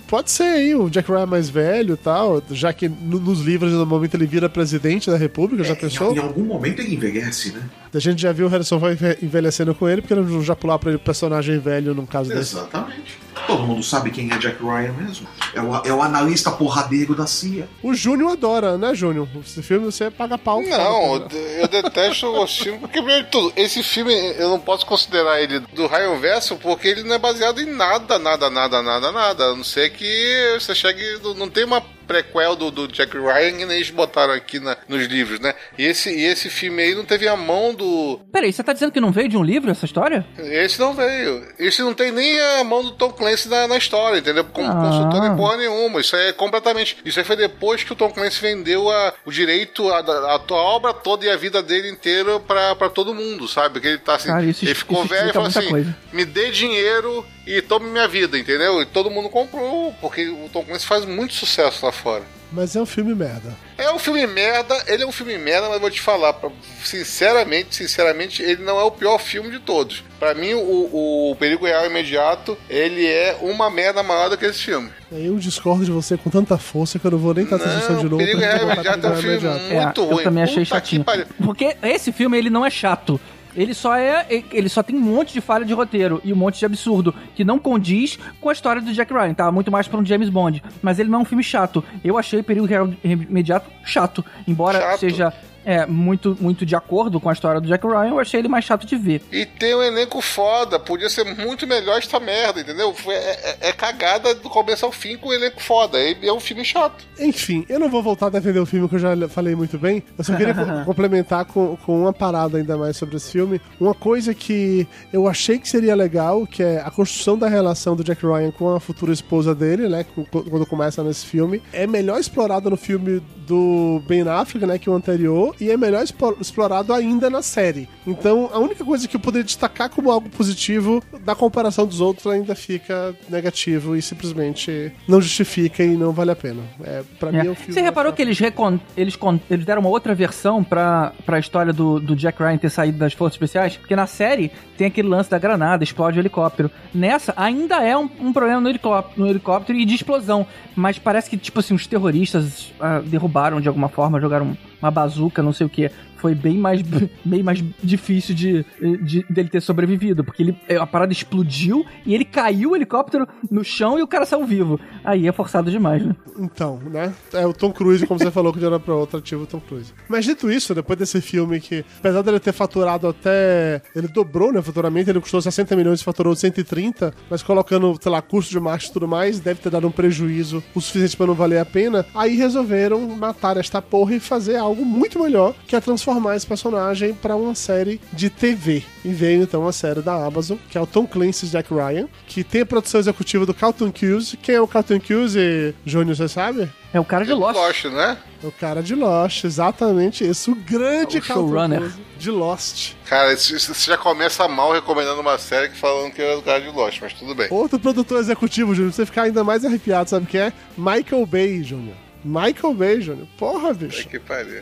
Pode ser aí o Jack Ryan mais velho e tal, já que no- nos livros no momento ele vira presidente da República, já É, pensou? em, em algum momento ele envelhece, né? A gente já viu o Harrison Ford enve- envelhecendo com ele, porque não já pular pra ele personagem velho num caso desse. Exatamente. Todo mundo sabe quem é Jack Ryan mesmo. É o, é o analista porradeiro da CIA. O Júnior adora, né, Júnior? Esse filme você paga pau. Não, eu, eu detesto o filme, porque primeiro de tudo, esse filme eu não posso considerar ele do Raio Verso porque ele não é baseado em nada, nada, nada, nada, nada. A não ser que você chegue. Não tem uma prequel do, do Jack Ryan que nem eles botaram aqui na- nos livros, né? E esse, e esse filme aí não teve a mão do. Peraí, você tá dizendo que não veio de um livro essa história? Esse não veio. Esse não tem nem a mão do Tom Clancy na, na história, entendeu? Como Ah. consultor em porra nenhuma. Isso aí é completamente. Isso aí foi depois que o Tom Clancy vendeu a, o direito, a, a, a obra toda e a vida dele inteira pra, pra todo mundo, sabe? Que ele tá assim. Cara, isso ele ficou isso velho e falou assim: coisa. me dê dinheiro e tome minha vida, entendeu? E todo mundo comprou, porque o Tom Clancy faz muito sucesso lá fora. Mas é um filme merda. É um filme merda, ele é um filme merda, mas eu vou te falar, pra- sinceramente, sinceramente, ele não é o pior filme de todos. Pra mim, o, o Perigo Real Imediato, ele é uma merda maior do que esse filme. Eu discordo de você com tanta força que eu não vou nem estar assistindo Não, de novo. Perigo Real Imediato é um filme Imediato. muito é, ruim. eu também achei Puta que chatinho. Porque esse filme, ele não é chato. Ele só é. Ele só tem um monte de falha de roteiro e um monte de absurdo que não condiz com a história do Jack Ryan, tá? Muito mais pra um James Bond. Mas ele não é um filme chato. Eu achei Real Imediato chato. Embora Chato? seja. É muito, muito de acordo com a história do Jack Ryan, eu achei ele mais chato de ver. E tem um elenco foda, podia ser muito melhor esta merda, entendeu? É, é- é cagada do começo ao fim com um elenco foda. É, é um filme chato. Enfim, eu não vou voltar a defender o filme que eu já falei muito bem. Eu só queria co- complementar com, com uma parada ainda mais sobre esse filme. Uma coisa que eu achei que seria legal, que é a construção da relação do Jack Ryan com a futura esposa dele, né? Quando começa nesse filme. É melhor explorado no filme do Ben Affleck, né? Que o anterior. E é melhor explorado ainda na série. Então, a única coisa que eu poderia destacar como algo positivo da comparação dos outros ainda fica negativo e simplesmente não justifica e não vale a pena. É, pra mim é É. um filme. Você reparou que eles, recon- eles, con- eles deram uma outra versão pra, pra história do, do Jack Ryan ter saído das forças especiais? Porque na série tem aquele lance da granada, explode o helicóptero. Nessa, ainda é um, um problema no helicóptero, no helicóptero e de explosão. Mas parece que, tipo assim, os terroristas ah, derrubaram de alguma forma, jogaram uma bazuca, não sei o que. Foi bem mais, bem mais difícil de, de- dele ter sobrevivido. Porque ele, a parada explodiu e ele caiu o helicóptero no chão e o cara saiu vivo. Aí é forçado demais, né? Então, né? É o Tom Cruise, como você falou, que de hora pra outra ativa o Tom Cruise. Mas dito isso, depois desse filme que, apesar dele ter faturado até. Ele dobrou, né? Faturamento, ele custou 60 milhões e faturou 130, mas colocando, sei lá, custo de marketing e tudo mais, deve ter dado um prejuízo o suficiente pra não valer a pena. Aí resolveram matar esta porra e fazer algo muito melhor, que é transformar esse personagem pra uma série de TV. E veio então a série da Amazon, que é o Tom Clancy's Jack Ryan, que tem a produção executiva do Carlton Cuse. Quem é o Carlton Cuse, Júnior, você sabe? É o cara de Lost. Lost, né? O cara de Lost, exatamente isso. O grande O showrunner. De Lost. Cara, você já começa mal recomendando uma série que falando que era do cara de Lost, mas tudo bem. Outro produtor executivo, Júnior, pra você ficar ainda mais arrepiado, sabe quem é? Michael Bay, Júnior. Michael Bay, Júnior. Porra, É bicho. que pariu.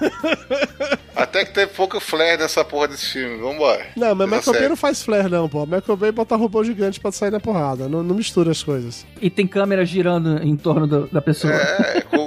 Até que teve pouco flare nessa porra desse filme. Vambora. Não, mas Essa Michael Bay não faz flare, não, pô. Michael Bay bota robô gigante pra sair na porrada. Não, não mistura as coisas. E tem câmera girando em torno do- da pessoa. É, com,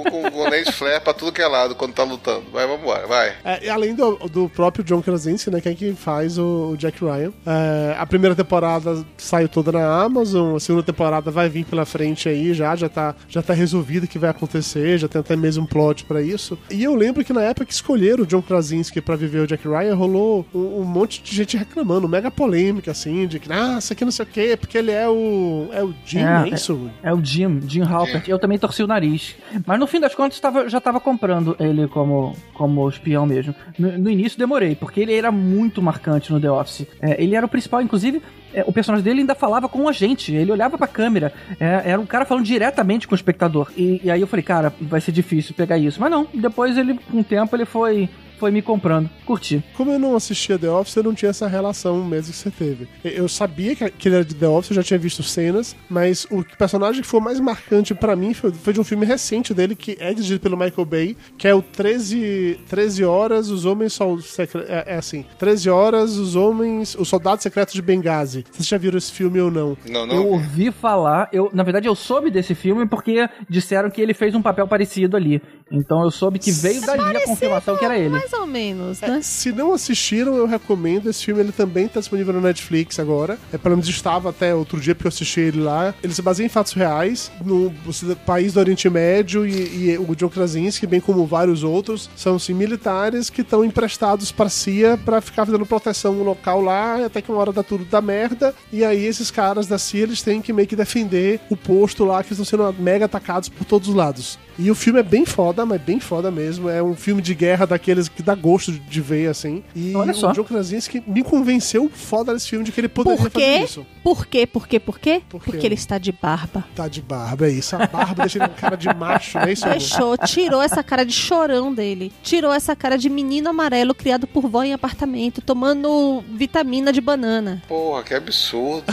lente flare pra tudo que é lado quando tá lutando. Vai, vambora, vai. É, e além do, do próprio John Krasinski, né, que é quem faz o, o Jack Ryan. É, a primeira temporada saiu toda na Amazon, a segunda temporada vai vir pela frente aí já, já tá, já tá resolvido o que vai acontecer, já tem até mesmo um plot pra isso. E eu lembro que na época que escolheram o John Krasinski pra viver o Jack Ryan, rolou um, um monte de gente reclamando, mega polêmica, assim, de que, ah, isso aqui não sei o quê, porque ele é o. É o Jim, é, É, isso? É o Jim, Jim Halpert. Eu também torci o nariz. Mas no fim das contas, tava, já tava comprando ele como, como espião mesmo. No, no início demorei, porque ele era muito marcante no The Office. É, ele era o principal, inclusive. é, o personagem dele ainda falava com a gente, ele olhava pra câmera, é, era um cara falando diretamente com o espectador. E, e aí eu falei, cara, vai ser difícil pegar isso. Mas não, depois ele, com o tempo, ele foi, foi me comprando. Curti. Como eu não assistia The Office, eu não tinha essa relação mesmo que você teve. Eu sabia que ele era de The Office, eu já tinha visto cenas, mas o personagem que foi mais marcante pra mim foi, de um filme recente dele, que é dirigido pelo Michael Bay, que é o 13, 13 Horas, os Homens Sol, Secre- é, é assim, 13 Horas, os Homens, os Soldados Secretos de Benghazi. Vocês já viram esse filme ou não? Não, não. Eu ouvi falar, eu, na verdade eu soube desse filme porque disseram que ele fez um papel parecido ali. Então eu soube que veio dali a confirmação que era ele. Mais ou menos, né? Se não assistiram, eu recomendo. Esse filme ele também está disponível no Netflix agora. É, pelo menos estava até outro dia, porque eu assisti ele lá. Ele se baseia em fatos reais, no país do Oriente Médio, e, e o John Krasinski, bem como vários outros, são assim, militares que estão emprestados para a CIA para ficar fazendo proteção no local lá, até que uma hora dá tudo da merda. E aí esses caras da CIA, eles têm que meio que defender o posto lá, que estão sendo mega atacados por todos os lados. E o filme é bem foda, mas bem foda mesmo. É um filme de guerra daqueles que dá gosto de ver, assim. E Olha só. o John Krasinski me convenceu foda desse filme de que ele poderia Por fazer isso. Por quê? Por quê? Por quê? Por quê? Porque ele está de barba. Tá de barba, é isso. A barba deixa ele um cara de macho, é isso? Deixou, tirou essa cara de chorão dele. Tirou essa cara de menino amarelo criado por vó em apartamento, tomando vitamina de banana. Porra, que absurdo.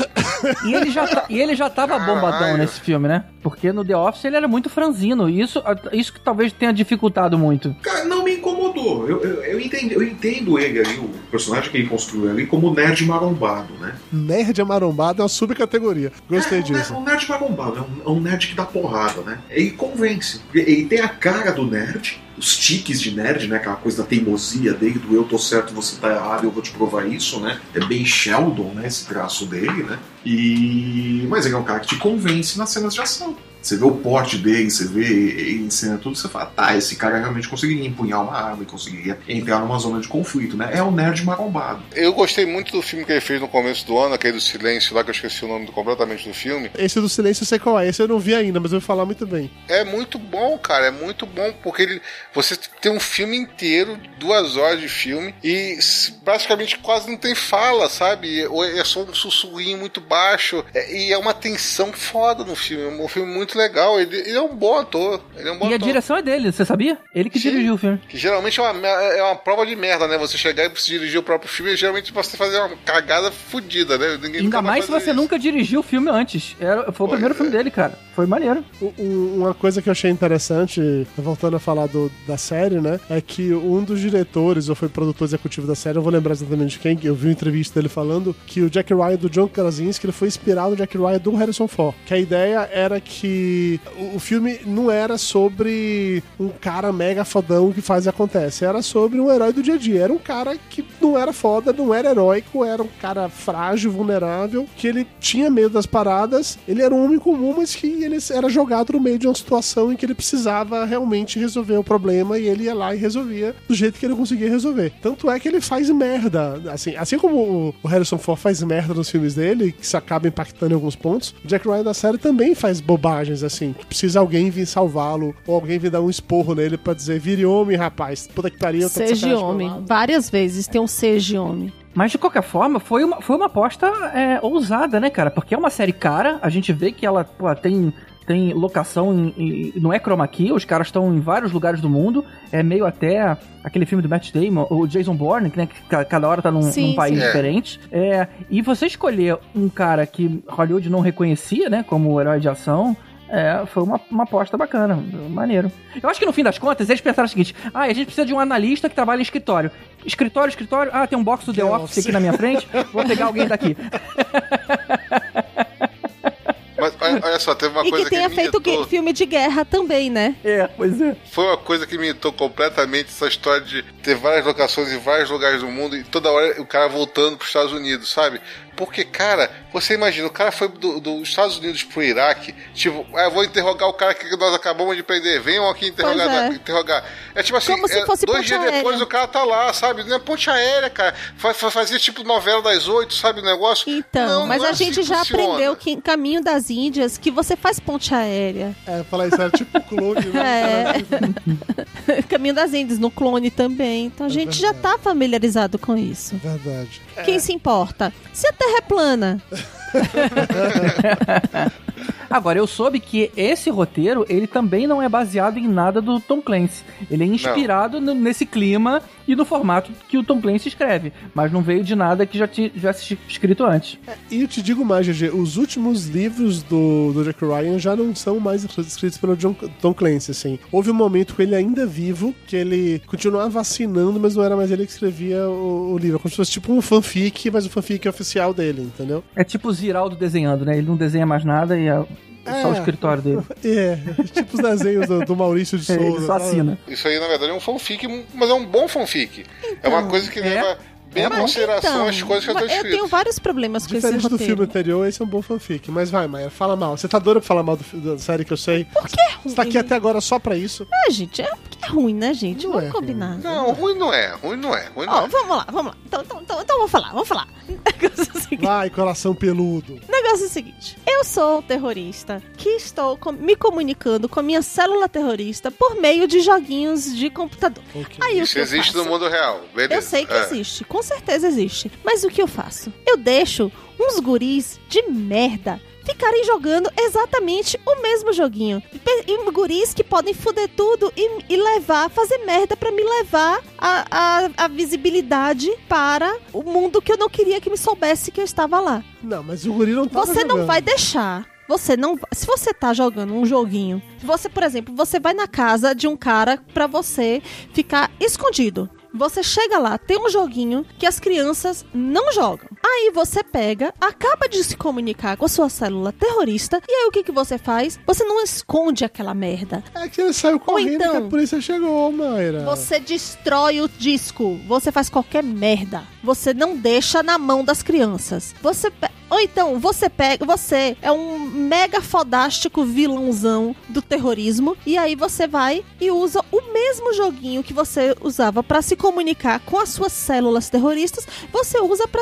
E ele já, tá- e ele já tava Caralho. bombadão nesse filme, né? Porque no The Office ele era muito franzino. E isso, isso que talvez tenha dificultado muito. Cara, não me incomodou. Eu, eu, eu, entendo, eu entendo ele ali, o personagem que ele construiu ali, como nerd marombado, né? Nerd amarombado é uma subcategoria. Gostei é, disso. ne- Um nerd marombado, é um, é um nerd que dá porrada, né? Ele convence. Ele tem a cara do nerd, os tiques de nerd, né? Aquela coisa da teimosia dele, do eu tô certo, você tá errado, eu vou te provar isso, né? É bem Sheldon, né? Esse traço dele, né? E... Mas ele é um cara que te convence nas cenas de ação. Você vê o porte dele, você vê ele em cena tudo, você fala, tá, esse cara realmente conseguiria empunhar uma arma e conseguiria entrar numa zona de conflito, né? É o nerd marombado. Eu gostei muito do filme que ele fez no começo do ano, aquele do Silêncio lá, que eu esqueci o nome completamente do filme. Esse do silêncio eu sei qual é. Esse eu não vi ainda, mas eu vou falar muito bem. É muito bom, cara, é muito bom, porque ele, você tem um filme inteiro, duas horas de filme, e praticamente quase não tem fala, sabe? Ou é só um sussurrinho muito baixo, é- e é uma tensão foda no filme, é um filme muito legal, ele, ele é um bom ator, ele é um bom E a ator. direção é dele, você sabia? Ele que Sim. dirigiu o filme. Que geralmente é uma, é uma prova de merda, né? Você chegar e dirigir o próprio filme, geralmente você fazer uma cagada fodida, né? Ninguém Ainda mais se você isso. nunca dirigiu o filme antes. Era, foi o primeiro é. filme dele, cara. Foi maneiro. Um- um- Uma coisa que eu achei interessante, voltando a falar do- da série, né? É que um dos diretores, ou foi produtor executivo da série, eu vou lembrar exatamente de quem, que eu vi uma entrevista dele falando que o Jack Ryan do John Krasinski ele foi inspirado no Jack Ryan do Harrison Ford. Que a ideia era que o, filme não era sobre um cara mega fodão que faz e acontece, era sobre um herói do dia a dia. Era um cara que não era foda, não era heróico, era um cara frágil, vulnerável, que ele tinha medo das paradas, ele era um homem comum, mas que ele era jogado no meio de uma situação em que ele precisava realmente resolver o problema e ele ia lá e resolvia do jeito que ele conseguia resolver. Tanto é que ele faz merda, assim, assim como o- Harrison Ford faz merda nos filmes dele, que isso acaba impactando em alguns pontos, o Jack Ryan da série também faz bobagens assim, que precisa alguém vir salvá-lo ou alguém vir dar um esporro nele pra dizer, vire homem, rapaz, puta que pariu, de Seja homem. pro lado." Várias vezes tem um seja homem. Mas de qualquer forma, foi uma, foi uma aposta é, ousada, né, cara? Porque é uma série cara, a gente vê que ela pô, tem, tem locação em, em- não é chroma key, os caras estão em vários lugares do mundo. É meio até aquele filme do Matt Damon, o Jason Bourne, que, né, que ca- cada hora tá num, Sim, num país sim. É. diferente. É, e você escolher um cara que Hollywood não reconhecia, né, como herói de ação. É, foi uma, uma aposta bacana, maneiro. Eu acho que no fim das contas eles pensaram o seguinte: ah, a gente precisa de um analista que trabalha em escritório. Escritório, escritório, ah, tem um box do The The Office aqui na minha frente, vou pegar alguém daqui. Mas olha, só, teve uma e coisa que tenha me feito irritou. filme de guerra também, né? É, pois é. Foi uma coisa que me irritou completamente essa história de ter várias locações em vários lugares do mundo e toda hora o cara voltando para os Estados Unidos, sabe? Porque, cara, você imagina, o cara foi do- dos Estados Unidos pro Iraque, tipo, ah, eu vou interrogar o cara que nós acabamos de prender, venham aqui interrogar. É. interrogar. É tipo assim, Como se é, fosse dois dias aérea. depois o cara tá lá, sabe? Não é ponte aérea, cara. Fa- fa- Fazia tipo novela das oito, sabe o negócio? Então, Não, mas não é a assim gente que já funciona. aprendeu que em Caminho das Índias que você faz ponte aérea. É, falar isso era tipo clone, né? É. Caminho das Índias, no clone também. Então a gente já tá familiarizado com isso. Verdade. Quem se importa? Se a Terra é plana, Agora, eu soube que esse roteiro, ele também não é baseado em nada do Tom Clancy. Ele é inspirado no- nesse clima e no formato que o Tom Clancy escreve. Mas não veio de nada que já tivesse escrito antes. E eu te digo mais, GG, os últimos livros do, do Jack Ryan já não são mais escritos pelo John, Tom Clancy, assim. Houve um momento com ele ainda vivo, que ele continuava assinando, mas não era mais ele que escrevia o, o livro. Como se fosse tipo um fanfic, mas o fanfic oficial dele, entendeu? É tipo o Ziraldo desenhando, né? Ele não desenha mais nada e é só o É. escritório dele. É, tipo os desenhos do, do Maurício de Souza. Ele só assina. Isso aí, na verdade, é um fanfic, mas é um bom fanfic. é uma coisa que é. leva bem É bom. consideração então, as coisas que já estão eu tenho vários problemas com esse Diferente do roteiro. filme anterior, esse é um bom fanfic. Mas vai, Maia, fala mal. Você tá doida pra falar mal do, da série que eu sei? Por que é ruim? Você tá aqui até agora só pra isso. Ah, gente, é, porque é ruim, né, gente? Não Vamos é combinar. Não, ruim não é, ruim não é, ruim não Ó, é. vamos lá, vamos lá. Então, então, então, então vamos falar, vamos falar. Negócio é o seguinte. Vai, coração peludo. Negócio é o seguinte: eu sou terrorista que estou com- me comunicando com a minha célula terrorista por meio de joguinhos de computador. Ok. Aí o Isso que eu existe faço? no mundo real, beleza. Eu sei que É. existe, com certeza existe. Mas o que eu faço? Eu deixo uns guris de merda ficarem jogando exatamente o mesmo joguinho. E guris que podem foder tudo e, e levar, fazer merda pra me levar a, a, a visibilidade para o mundo que eu não queria que me soubesse que eu estava lá. Não, mas o guri não tá Você não vai deixar. Você não. Se você tá jogando um joguinho, você, por exemplo, você vai na casa de um cara pra você ficar escondido. Você chega lá, tem um joguinho que as crianças não jogam. Aí você pega, acaba de se comunicar com a sua célula terrorista, e aí o que, que você faz? Você não esconde aquela merda. É que ele saiu correndo então- que a polícia chegou, Mayra. Você destrói o disco. Você faz qualquer merda. Você não deixa na mão das crianças. Você ou então você pega, você é um mega fodástico vilãozão do terrorismo e aí você vai e usa o mesmo joguinho que você usava pra se comunicar com as suas células terroristas, você usa para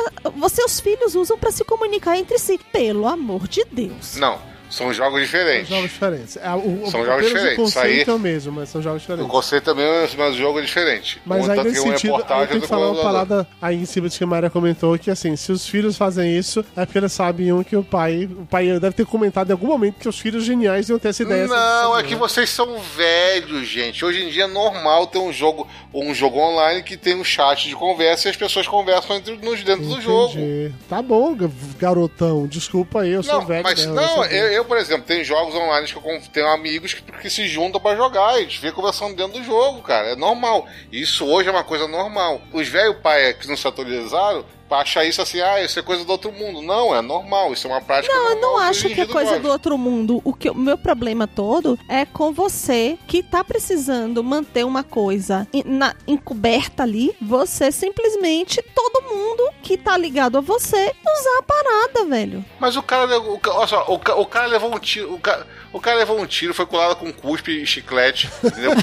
os filhos usam pra se comunicar entre si. Pelo amor de Deus. Não, são jogos diferentes. São jogos diferentes. É, o, São o, jogos diferentes. O conceito é o mesmo, mas são jogos O diferentes. conceito também é mas o jogo é diferente. Mas aí tanto nesse é sentido, eu tenho que falar uma parada aí em cima de que a Maria comentou, que assim, se os filhos fazem isso, é porque eles sabem um que o pai, o pai deve ter comentado em algum momento que os filhos geniais iam ter essa ideia. Não, é que vocês são velhos, gente. Hoje em dia é normal ter um jogo, um jogo online que tem um chat de conversa e as pessoas conversam entre nos dentro do jogo. Entendi. Tá bom, ga- garotão. Desculpa aí, eu sou Não, velho. mas mesmo, não, sei. eu, eu, por exemplo, tem jogos online que eu tenho amigos que, que se juntam pra jogar e a gente fica conversando dentro do jogo, cara. É normal. Isso hoje é uma coisa normal. Os velhos pai que não se atualizaram achar isso assim, ah, isso é coisa do outro mundo. Não, é normal. Isso é uma prática Não, eu normal. não de acho que é coisa do outro mundo. O que o meu problema todo é com você que tá precisando manter uma coisa na- encoberta ali. Você simplesmente, todo mundo que tá ligado a você, usar a parada, velho. Mas o cara, o, olha só, o, o cara levou um tiro, o cara, o cara levou um tiro, foi colado com cuspe e chiclete, entendeu?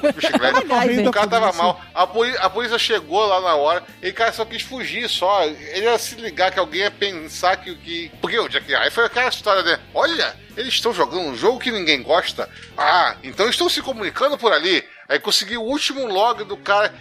Cuspe e chiclete. O cara tava mal, a, poli- a polícia chegou lá na hora, e o cara só quis fugir, só. Ele ia se ligar que alguém ia pensar que... que... Porque o Jack aí foi aquela história, né? Olha, eles estão jogando um jogo que ninguém gosta. Ah, então estão se comunicando por ali. Aí consegui o último log do cara.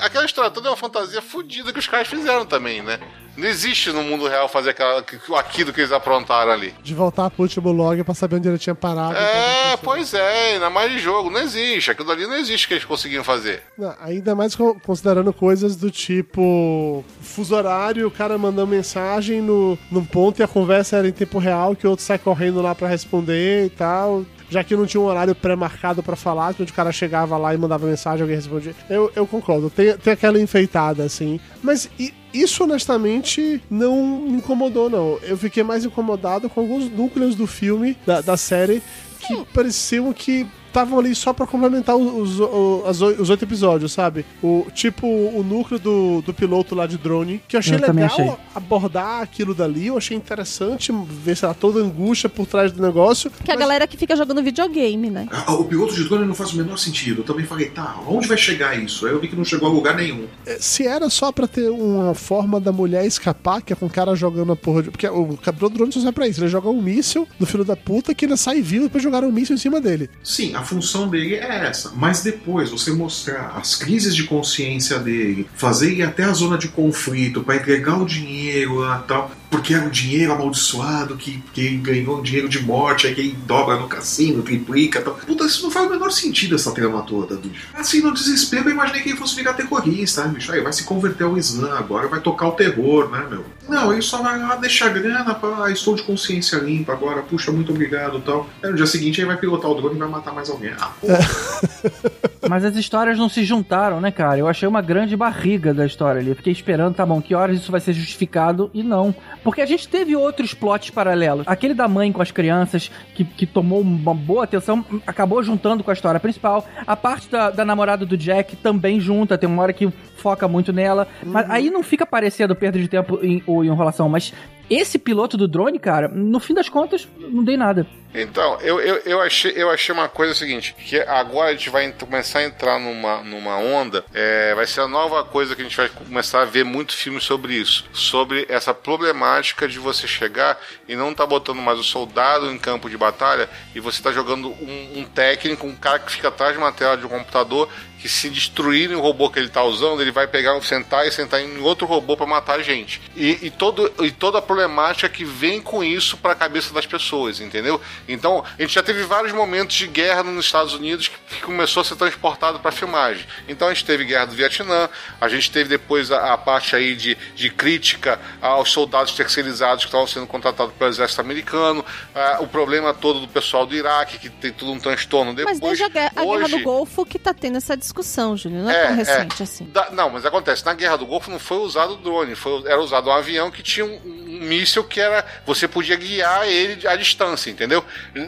Aquela história toda é uma fantasia fodida que os caras fizeram também, né? Não existe no mundo real fazer aquela, aquilo que eles aprontaram ali. De voltar pro último log pra saber onde ele tinha parado. É, pois é, ainda mais de jogo. Não existe. Aquilo ali não existe que eles conseguiam fazer. Não, ainda mais co- considerando coisas do tipo fuso horário, o cara mandando mensagem no, num ponto e a conversa era em tempo real, que o outro sai correndo lá pra responder e tal. Já que não tinha um horário pré-marcado pra falar, onde o cara chegava lá e mandava mensagem, alguém respondia. Eu, eu concordo, tem, tem aquela enfeitada, assim. Mas i- isso, honestamente, não me incomodou, não. Eu fiquei mais incomodado com alguns núcleos do filme, da, da série, que pareciam que estavam ali só pra complementar os, os, os oito episódios, sabe? O, tipo o núcleo do, do piloto lá de drone, que eu achei Eu legal achei. abordar aquilo dali, eu achei interessante ver, sei lá, toda a angústia por trás do negócio. Que é a mas- galera que fica jogando videogame, né? Ah, O piloto de drone não faz o menor sentido. Eu também falei, tá, onde vai chegar isso? Aí eu vi que não chegou a lugar nenhum. Se era só pra ter uma forma da mulher escapar, que é com o cara jogando a porra de. Porque o capitão do drone só serve pra isso. Ele joga um míssil no filho da puta que ele sai vivo depois jogaram um míssil em cima dele. Sim, a função dele é essa. Mas depois você mostrar as crises de consciência dele, fazer ele até a zona de conflito pra entregar o dinheiro lá tal, porque era um dinheiro amaldiçoado que, que ganhou um dinheiro de morte, aí que ele dobra no cassino, triplica e tal. Puta, isso não faz o menor sentido essa trama toda, bicho. Assim, no desespero, eu imaginei que ele fosse virar terrorista, né, bicho? Aí vai se converter ao Islã agora, vai tocar o terror, né, meu? Não, ele só vai lá deixar grana pra. Ah, estou de consciência limpa agora, puxa, muito obrigado e tal. Aí no dia seguinte ele vai pilotar o drone e vai matar mais alguém. Ah, porra. Mas as histórias não se juntaram, né, cara? Eu achei uma grande barriga da história ali. Eu fiquei esperando, tá bom, que horas isso vai ser justificado e não. Porque a gente teve outros plots paralelos. Aquele da mãe com as crianças, que, que tomou uma boa atenção, acabou juntando com a história principal. A parte da, da namorada do Jack também junta, tem uma hora que foca muito nela. Mas aí não fica parecendo perda de tempo em- ou enrolação, mas. Esse piloto do drone, cara, no fim das contas, não dei nada. Então, eu, eu, eu, achei, eu achei uma coisa seguinte, que agora a gente vai começar a entrar numa, numa onda, é, vai ser a nova coisa que a gente vai começar a ver muito filme sobre isso, sobre essa problemática de você chegar e não tá botando mais o soldado em campo de batalha e você tá jogando um, um técnico, um cara que fica atrás de uma tela de um computador que se destruírem o robô que ele tá usando, ele vai pegar, sentar e sentar em outro robô para matar a gente. E, e, todo, e toda a problemática que vem com isso para a cabeça das pessoas, entendeu? Então, a gente já teve vários momentos de guerra nos Estados Unidos que, que começou a ser transportado para filmagem. Então, a gente teve guerra do Vietnã, a gente teve depois a, a parte aí de, de crítica aos soldados terceirizados que estavam sendo contratados pelo exército americano, ah, o problema todo do pessoal do Iraque, que tem tudo um transtorno depois. Mas desde a, guerra, a Hoje- Guerra do Golfo que tá tendo essa discussão, Júnior. Não é, É, tão é. recente assim. Da- não, mas acontece, na Guerra do Golfo não foi usado drone, foi, era usado um avião que tinha um, um míssil que era. Você podia guiar ele à distância, entendeu?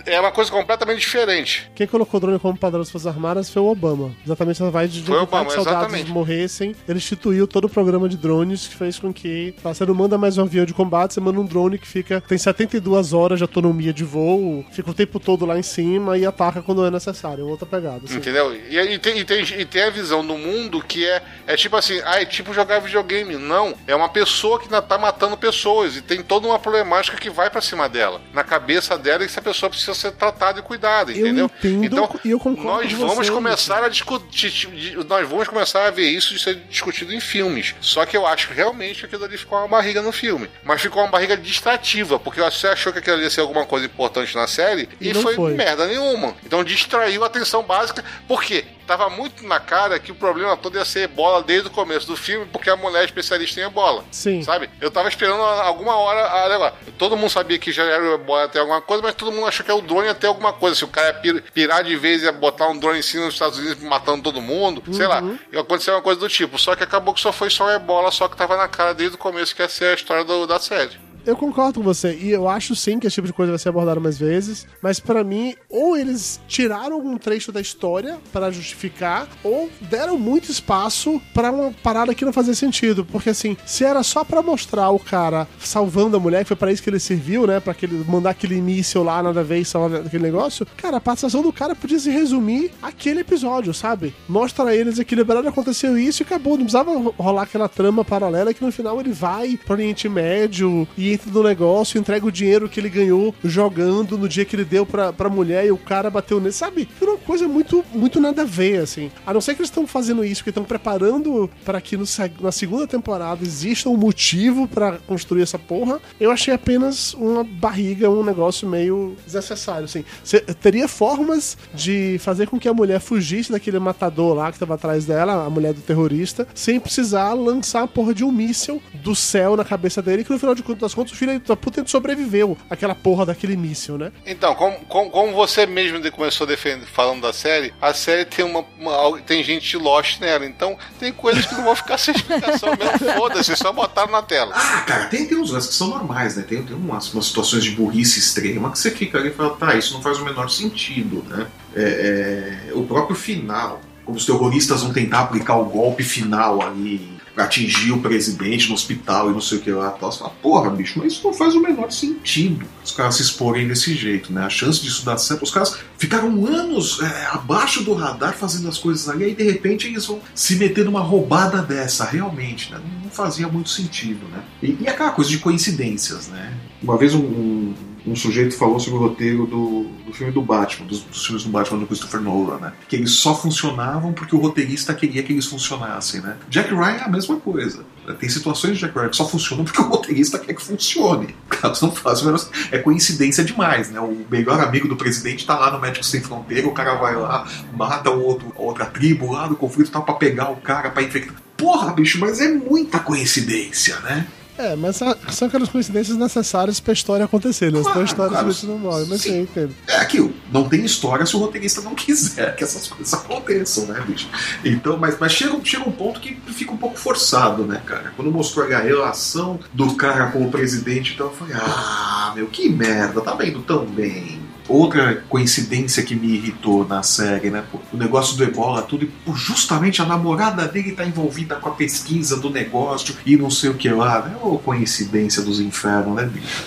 É uma coisa completamente diferente. Quem colocou o drone como padrão das Forças Armadas foi o Obama. Exatamente essa vai de Foi Obama, que soldados exatamente. morressem. Ele instituiu todo o programa de drones que fez com que tá, você não manda mais um avião de combate, você manda um drone que fica tem 72 horas de autonomia de voo, fica o tempo todo lá em cima e ataca quando é necessário. Outra pegada. assim. Entendeu? E, e tem, e, tem, e tem a visão do mundo que é, é tipo assim, ah, é tipo jogar videogame. Não, é uma pessoa que ainda tá matando pessoas e tem toda uma problemática que vai pra cima dela. Na cabeça dela, essa pessoa precisa ser tratada e cuidada, Eu entendeu? entendo então, e eu concordo nós com vamos você, começar a discutir, nós vamos começar a ver isso ser discutido em filmes. Só que eu acho que realmente aquilo ali ficou uma barriga no filme. Mas ficou uma barriga distrativa, porque você achou que aquilo ali ia ser alguma coisa importante na série e, E foi, foi. merda nenhuma. Então distraiu a atenção básica. Por quê? Tava muito na cara que o problema todo ia ser ebola desde o começo do filme, porque a mulher é especialista em ebola. Sim. Sabe? Eu tava esperando alguma hora. Olha lá, todo mundo sabia que já era o ebola até alguma coisa, mas todo mundo achou que é o drone até alguma coisa. Se o cara ia pir- pirar de vez e ia botar um drone em cima nos Estados Unidos matando todo mundo, sei lá. E aconteceu uma coisa do tipo. Só que acabou que só foi só o ebola, só que tava na cara desde o começo que ia ser a história do- da série. Eu concordo com você, e eu acho sim que esse tipo de coisa vai ser abordado mais vezes, mas pra mim, ou eles tiraram algum trecho da história pra justificar, ou deram muito espaço pra uma parada que não fazia sentido, porque assim, se era só pra mostrar o cara salvando a mulher, que foi pra isso que ele serviu, né, pra aquele, mandar aquele míssil lá, nada a ver salvar aquele negócio, cara, a participação do cara podia se resumir aquele episódio, sabe? Mostra eles equilibrados, aconteceu isso e acabou, não precisava rolar aquela trama paralela que no final ele vai pro Oriente Médio e no negócio, entrega o dinheiro que ele ganhou jogando no dia que ele deu pra, pra mulher e o cara bateu nele, sabe? Foi uma coisa muito, muito nada a ver, assim. A não ser que eles estão fazendo isso, que estão preparando para que no na segunda temporada exista um motivo pra construir essa porra, eu achei apenas uma barriga, um negócio meio desnecessário, assim. Cê- teria formas de fazer com que a mulher fugisse daquele matador lá que tava atrás dela, a mulher do terrorista, sem precisar lançar a porra de um míssil do céu na cabeça dele, que no final de contas, contas, o filho da puta sobreviveu àquela porra daquele míssil, né? Então, como, como, como você mesmo de- começou defendendo, falando da série, a série tem uma, uma- tem gente lost nela, então tem coisas que não vão ficar sem explicação mesmo. Foda-se, só botaram na tela. Ah, cara, tem, tem uns lances que são normais, né? Tem, tem umas, umas situações de burrice extrema que você fica ali e fala, tá, isso não faz o menor sentido, né? É, é, o próprio final, como os terroristas vão tentar aplicar o golpe final ali atingir o presidente no hospital e não sei o que lá, tal, você fala, porra, bicho, mas isso não faz o menor sentido. Os caras se exporem desse jeito, né? A chance disso dar certo, os caras ficaram anos é, abaixo do radar fazendo as coisas ali, e de repente eles vão se meter numa roubada dessa, realmente, né? Não fazia muito sentido, né? E, e aquela coisa de coincidências, né? Uma vez um, um, um sujeito falou sobre o roteiro do, do filme do Batman, dos, dos filmes do Batman do Christopher Nolan, né? Que eles só funcionavam porque o roteirista queria que eles funcionassem, né? Jack Ryan é a mesma coisa. Tem situações de Jack Ryan que só funcionam porque o roteirista quer que funcione. Caso não menos- é coincidência demais, né? O melhor amigo do presidente tá lá no Médicos Sem Fronteira, o cara vai lá, mata o outro, outra tribo lá do conflito, tá pra pegar o cara, pra infectar. Porra, bicho, mas é muita coincidência, né? É, mas são- aquelas coincidências necessárias pra história acontecer, né? Senão a Claro, história claro. não morre. Mas Sim. sim. É aquilo, não tem história se o roteirista não quiser que essas coisas aconteçam, né, bicho? Então, mas, mas chega, chega um ponto que fica um pouco forçado, né, cara? Quando mostrou a relação do cara com o presidente, então eu falei, ah, meu, que merda, tá vendo tão bem. Outra coincidência que me irritou na série, né? o negócio do ebola, tudo, e justamente a namorada dele tá envolvida com a pesquisa do negócio e não sei o que lá, né? Ô, coincidência dos infernos, né, bicho?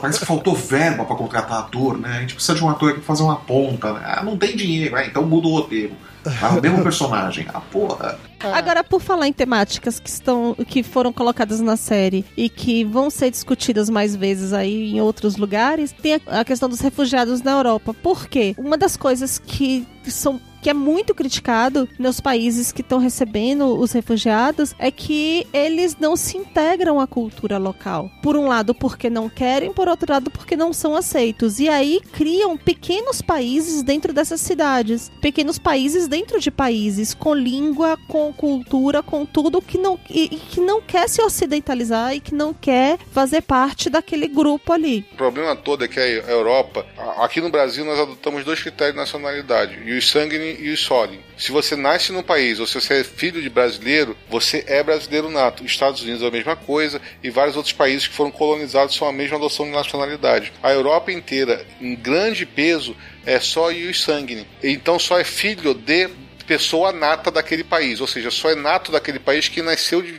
Parece que faltou verba pra contratar ator, né? A gente precisa de um ator pra fazer uma ponta, né? Ah, não tem dinheiro, ah, então muda o roteiro. Ah, o mesmo personagem. Ah, porra. Agora, por falar em temáticas que estão, que foram colocadas na série e que vão ser discutidas mais vezes aí em outros lugares, tem a, a questão dos refugiados na Europa. Por quê? Uma das coisas que são que é muito criticado nos países que estão recebendo os refugiados, é que eles não se integram à cultura local. Por um lado, porque não querem, por outro lado, porque não são aceitos. E aí criam pequenos países dentro dessas cidades, pequenos países dentro de países, com língua, com cultura, com tudo que não, e, e que não quer se ocidentalizar e que não quer fazer parte daquele grupo ali. O problema todo é que a Europa, aqui no Brasil, nós adotamos dois critérios de nacionalidade: e os e os solem. Se você nasce num país ou se você é filho de brasileiro, você é brasileiro nato. Estados Unidos é a mesma coisa e vários outros países que foram colonizados são a mesma adoção de nacionalidade. A Europa inteira, em grande peso, é só ius sanguine. Então só é filho de pessoa nata daquele país, ou seja, só é nato daquele país que nasceu de,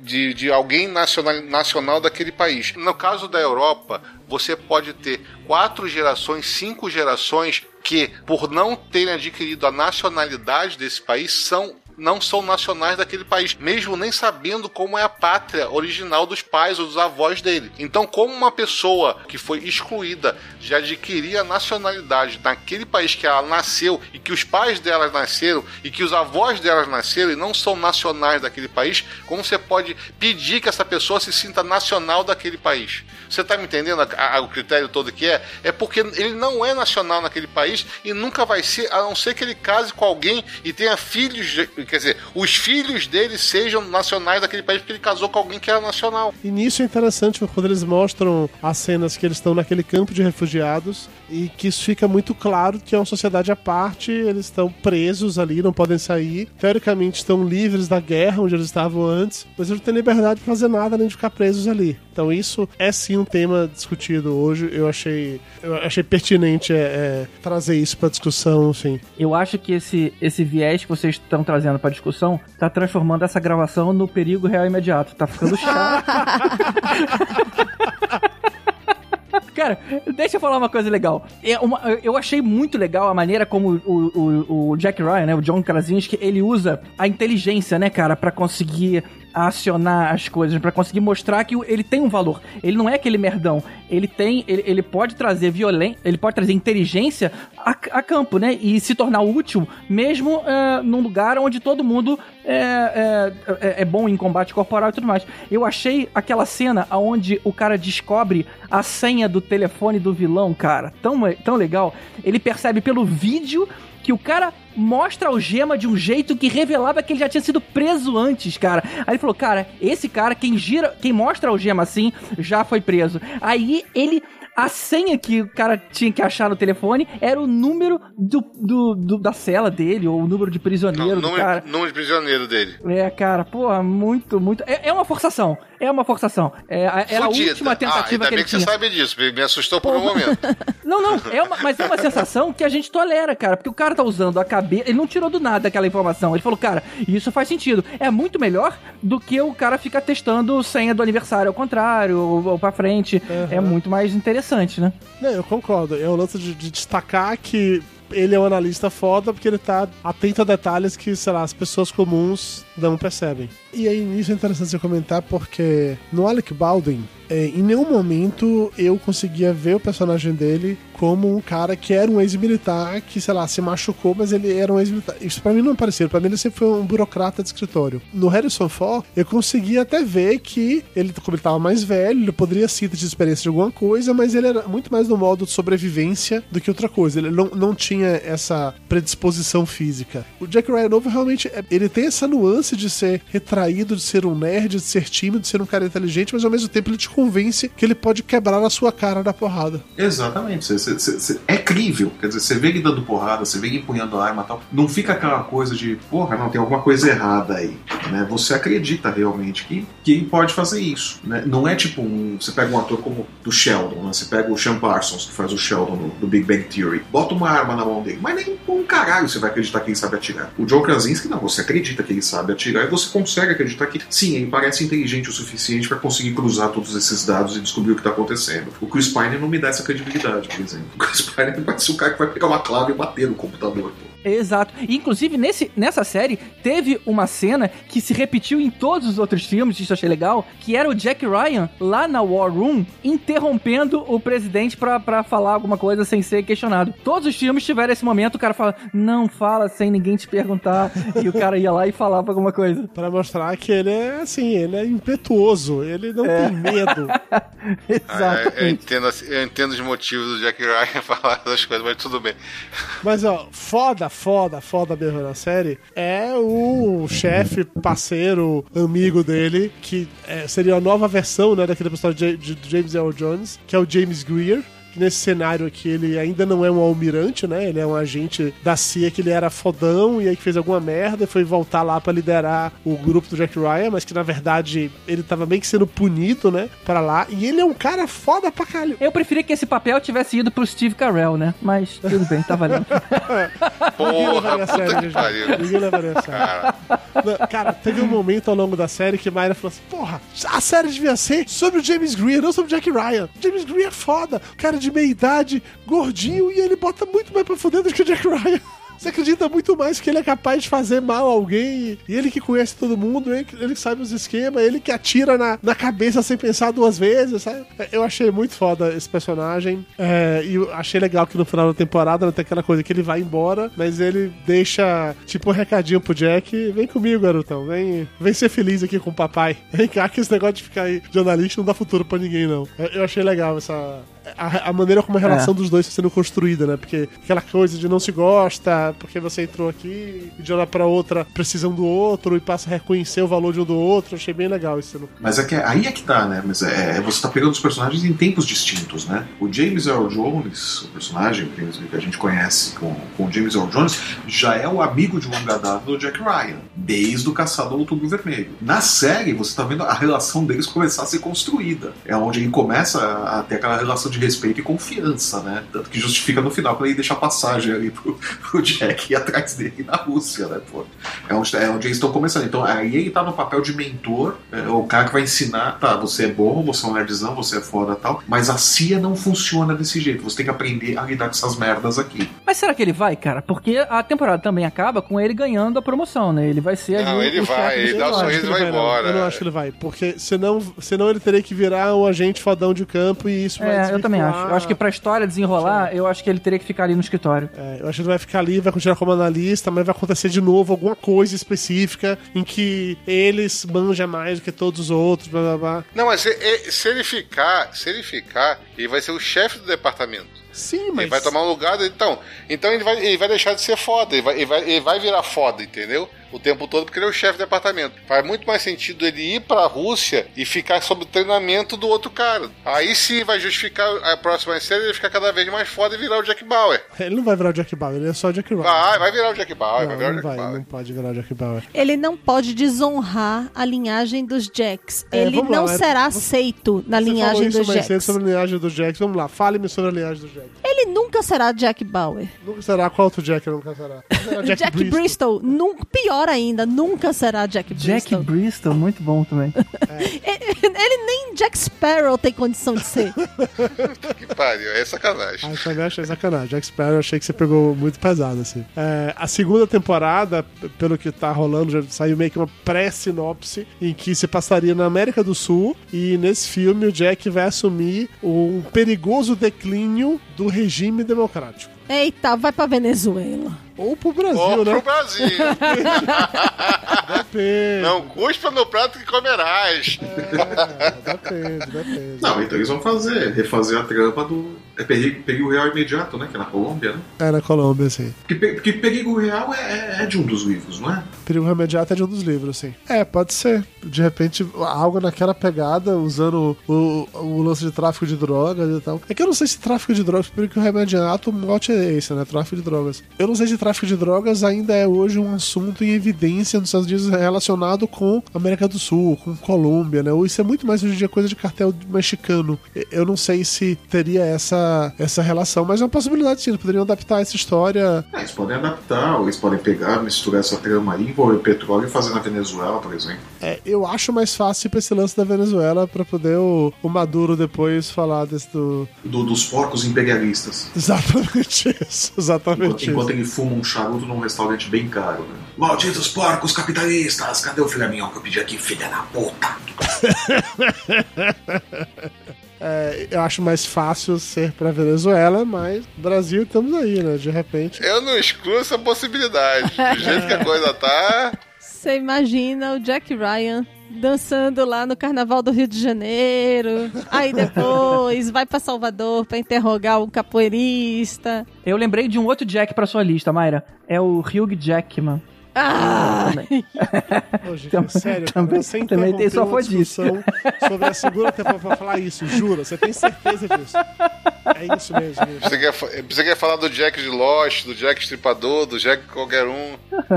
de, de alguém nacional, nacional daquele país. No caso da Europa, você pode ter quatro gerações, cinco gerações que, por não terem adquirido a nacionalidade desse país, são não são nacionais daquele país, mesmo nem sabendo como é a pátria original dos pais ou dos avós dele. Então, como uma pessoa que foi excluída de adquirir a nacionalidade naquele país que ela nasceu e que os pais delas nasceram e que os avós delas nasceram e não são nacionais daquele país, como você pode pedir que essa pessoa se sinta nacional daquele país? Você está me entendendo a- a- o critério todo que é? É porque ele não é nacional naquele país e nunca vai ser, a não ser que ele case com alguém e tenha filhos, de- quer dizer, os filhos dele sejam nacionais daquele país porque ele casou com alguém que era nacional. E nisso é interessante quando eles mostram as cenas que eles estão naquele campo de refugiados e que isso fica muito claro que é uma sociedade à parte, eles estão presos ali, não podem sair. Teoricamente estão livres da guerra onde eles estavam antes, mas eles não têm liberdade de fazer nada além de ficar presos ali. Então isso é sim um tema discutido hoje. Eu achei, eu achei pertinente é, é, trazer isso para discussão, enfim. Eu acho que esse, esse viés que vocês estão trazendo pra discussão tá transformando essa gravação no perigo real imediato. Tá ficando chato. Cara, deixa eu falar uma coisa legal. É uma- eu achei muito legal a maneira como o, o- o Jack Ryan, né, o John Krasinski, ele usa a inteligência, né, cara, pra conseguir acionar as coisas, pra conseguir mostrar que ele tem um valor. Ele não é aquele merdão. Ele tem, ele, ele pode trazer violência, ele pode trazer inteligência a, a campo, né, e se tornar útil mesmo é, num lugar onde todo mundo é, é, é- é bom em combate corporal e tudo mais. Eu achei aquela cena onde o cara descobre a senha do telefone do vilão, cara, tão, tão legal. Ele percebe pelo vídeo que o cara mostra a algema de um jeito que revelava que ele já tinha sido preso antes, cara. Aí ele falou, cara, esse cara, quem gira, quem mostra a algema assim, já foi preso. Aí ele. A senha que o cara tinha que achar no telefone era o número do, do- do- da cela dele, ou o número de prisioneiro Não, número, cara. número de prisioneiro dele. É, cara, porra, muito, muito. É, é uma forçação. É uma forçação. É, a- era a última ah, tentativa ainda que bem ele que tinha. você sabe disso, me assustou por um momento. Não, não, é uma, mas é uma sensação que a gente tolera, cara, porque o cara tá usando a cabeça, ele não tirou do nada aquela informação, ele falou, cara, isso faz sentido, é muito melhor do que o cara ficar testando senha do aniversário ao contrário, ou, ou pra frente, é muito mais interessante, né? Não, eu concordo. É o lance de, de destacar que ele é um analista foda porque ele tá atento a detalhes que, sei lá, as pessoas comuns não percebem. E aí, nisso é interessante você comentar porque no Alec Baldwin, é, em nenhum momento eu conseguia ver o personagem dele como um cara que era um ex-militar que, sei lá, se machucou, mas ele era um ex-militar. Isso pra mim não parecia. Pra mim ele sempre foi um burocrata de escritório. No Harrison Ford, eu conseguia até ver que ele, como ele tava mais velho, ele poderia ter tido experiência de alguma coisa, mas ele era muito mais no modo de sobrevivência do que outra coisa. Ele não, não tinha essa predisposição física. O Jack Ryan novo realmente, é- ele tem essa nuance de ser retraído, de ser um nerd, de ser tímido, de ser um cara inteligente, mas ao mesmo tempo ele te convence que ele pode quebrar a sua cara da porrada. Exatamente. Cê- cê- cê- é crível. Quer dizer, você vê ele dando porrada, você vê ele empunhando a arma e tal. Não fica aquela coisa de, porra, não, tem alguma coisa errada aí. Né? Você acredita realmente que, que ele pode fazer isso. Né? Não é tipo um. Você pega um ator como do Sheldon, né? Você pega o Sean Parsons, que faz o Sheldon no, do Big Bang Theory. Bota uma arma na mão dele. Mas nem um caralho você vai acreditar que ele sabe atirar. O John Krasinski, não, você acredita que ele sabe atirar e você consegue acreditar que, sim, ele parece inteligente o suficiente para conseguir cruzar todos esses dados e descobrir o que tá acontecendo. O Chris Pine não me dá essa credibilidade, por exemplo. O Chris Pine parece o cara que vai pegar uma clave e bater no computador. Pô. Exato. E, Inclusive, nesse, nessa série, teve uma cena que se repetiu em todos os outros filmes, isso eu achei legal, que era o Jack Ryan lá na War Room interrompendo o presidente pra, pra falar alguma coisa sem ser questionado. Todos os filmes tiveram esse momento, o cara fala, não fala sem ninguém te perguntar, e o cara ia lá e falava alguma coisa. Pra mostrar que ele é assim, ele é impetuoso, ele não tem medo. Exato. É, eu, entendo, eu entendo os motivos do Jack Ryan falar essas coisas, mas tudo bem. Mas ó, foda, foda, foda mesmo na série é o chefe, parceiro, amigo dele, que é, seria a nova versão né, daquele personagem de, de James Earl Jones, que é o James Greer. Nesse cenário aqui, ele ainda não é um almirante, né? Ele é um agente da CIA que ele era fodão e aí que fez alguma merda e foi voltar lá pra liderar o grupo do Jack Ryan, mas que na verdade ele tava meio que sendo punido, né? Pra lá. E ele é um cara foda pra caralho. Eu preferia que esse papel tivesse ido pro Steve Carell, né? Mas tudo bem, tá valendo. Ninguém Porra, puta que pariu. Ninguém levaria a sério. Cara, teve um momento ao longo da série que Mayra falou assim: Porra, a série devia ser sobre o James Greer, não sobre o Jack Ryan. James Greer é foda, cara de meia idade, gordinho, e ele bota muito mais pra fuder do que o Jack Ryan. Você acredita muito mais que ele é capaz de fazer mal a alguém, e ele que conhece todo mundo, ele que, sabe os esquemas, ele que atira na, na cabeça sem pensar duas vezes, sabe? Eu achei muito foda esse personagem, é, e eu achei legal que no final da temporada tem aquela coisa que ele vai embora, mas ele deixa tipo um recadinho pro Jack: vem comigo, garotão, vem, vem ser feliz aqui com o papai. Vem cá, que esse negócio de ficar aí jornalista não dá futuro pra ninguém, não. Eu achei legal essa. A, a maneira como a relação É. dos dois está sendo construída, né? Porque aquela coisa de não se gosta, porque você entrou aqui e de uma hora pra outra precisam do outro e passa a reconhecer o valor de um do outro. Achei bem legal isso. né? Mas é que aí é que tá, né? Mas é, você tá pegando os personagens em tempos distintos, né? O James Earl Jones, o personagem que a gente conhece com, com o James Earl Jones, já é o amigo de longa data do Jack Ryan, desde o Caçador do Outubro Vermelho. Na série, você tá vendo a relação deles começar a ser construída. É onde ele começa a ter aquela relação de respeito e confiança, né? Tanto que justifica no final pra ele deixar passagem ali pro, pro Jack ir atrás dele na Rússia, né? Pô, é onde, é onde eles estão começando. Então aí ele tá no papel de mentor, é, o cara que vai ensinar, tá, você é bom, você é um nerdzão, você é foda e tal, mas a CIA não funciona desse jeito. Você tem que aprender a lidar com essas merdas aqui. Mas será que ele vai, cara? Porque a temporada também acaba com ele ganhando a promoção, né? Ele vai ser Não, ele o vai, ele dá o Eu não acho sorriso que e vai ele não. embora. Eu não acho que ele vai, porque senão, senão ele teria que virar um agente fodão de campo e isso vai É, eu também acho. Eu acho que pra história desenrolar, eu acho que ele teria que ficar ali no escritório. É, eu acho que ele vai ficar ali, vai continuar como analista, mas vai acontecer de novo alguma coisa específica em que eles manjam mais do que todos os outros, blá blá blá. Não, mas se, se ele ficar, se ele ficar, ele vai ser o chefe do departamento. Sim, mas. Ele vai tomar um lugar. Então, então ele, vai, ele vai deixar de ser foda. Ele vai, ele, vai, ele vai virar foda, entendeu? O tempo todo, porque ele é o chefe do departamento. Faz muito mais sentido ele ir pra Rússia e ficar sob o treinamento do outro cara. Aí sim vai justificar a próxima série ele ficar cada vez mais foda e virar o Jack Bauer. Ele não vai virar o Jack Bauer, ele é só o Jack Ryan. Vai, vai virar o Jack Bauer, vai Não, virar o não Jack vai, Bauer. não pode virar o Jack Bauer. Ele não pode desonrar a linhagem dos Jacks. É, Ele vamos lá, não Ed. será Você- aceito na Você falou linhagem isso dos Jacks. sobre a linhagem dos Jacks. Vamos lá, fale-me sobre a linhagem dos Jacks. Ele nunca será Jack Bauer. Nunca será qual outro Jack nunca será? Será Jack, Bristol, nunca, pior ainda, nunca será Jack Jack Bristol. Bristol, muito bom também. Ele nem Jack Sparrow tem condição de ser. Que pariu, é sacanagem. Ah, também achei sacanagem. Jack Sparrow achei que você pegou muito pesado, assim. É, a segunda temporada, pelo que tá rolando, já saiu meio que uma pré-sinopse em que se passaria na América do Sul e nesse filme o Jack vai assumir um perigoso declínio do regime democrático. Eita, vai pra Venezuela. Ou pro Brasil, Ou né? pro Brasil. Depende. Não cuspa no prato que comerás. É, depende, depende. Não, então eles vão fazer, refazer a trama do. É perigo, perigo real imediato, né? Que é na Colômbia, né? É na Colômbia, sim. Porque, porque perigo real é, é de um dos livros, não é? Perigo Remediato é de um dos livros, sim. É, pode ser. De repente, algo naquela pegada, usando o, o lance de tráfico de drogas e tal. É que eu não sei se tráfico de drogas, Perigo Remediato, o mote esse, né? Tráfico de drogas. Eu não sei se tráfico de drogas ainda é hoje um assunto em evidência nos Estados Unidos relacionado com América do Sul, com Colômbia, né? Ou Isso é muito mais hoje em dia coisa de cartel mexicano. Eu não sei se teria essa essa, essa relação, mas é uma possibilidade sim, eles poderiam adaptar essa história. É, eles podem adaptar, ou eles podem pegar, misturar essa trama aí, envolver petróleo e fazer na Venezuela, por exemplo. É, eu acho mais fácil pra esse lance da Venezuela pra poder o, o Maduro depois falar desse do. Do- dos porcos imperialistas. Exatamente isso. Exatamente Enquanto, enquanto isso. ele fuma um charuto num restaurante bem caro, né? Malditos porcos capitalistas! Cadê o filé mignon que eu pedi aqui, filha da puta? É, eu acho mais fácil ser pra Venezuela, mas Brasil estamos aí, né? De repente. Eu não excluo essa possibilidade. Do jeito que a coisa tá. Você imagina o Jack Ryan dançando lá no Carnaval do Rio de Janeiro. Aí depois vai pra Salvador pra interrogar um capoeirista. Eu lembrei de um outro Jack pra sua lista, Mayra. É o Hugh Jackman. Ah! Hoje, Tam- sério, também- você também tem sua uma fodice. discussão sobre a segunda temporada pra falar isso, jura? Você tem certeza disso? É isso mesmo. mesmo. Você quer, você quer falar do Jack de Lost, do Jack Estripador, do Jack qualquer um.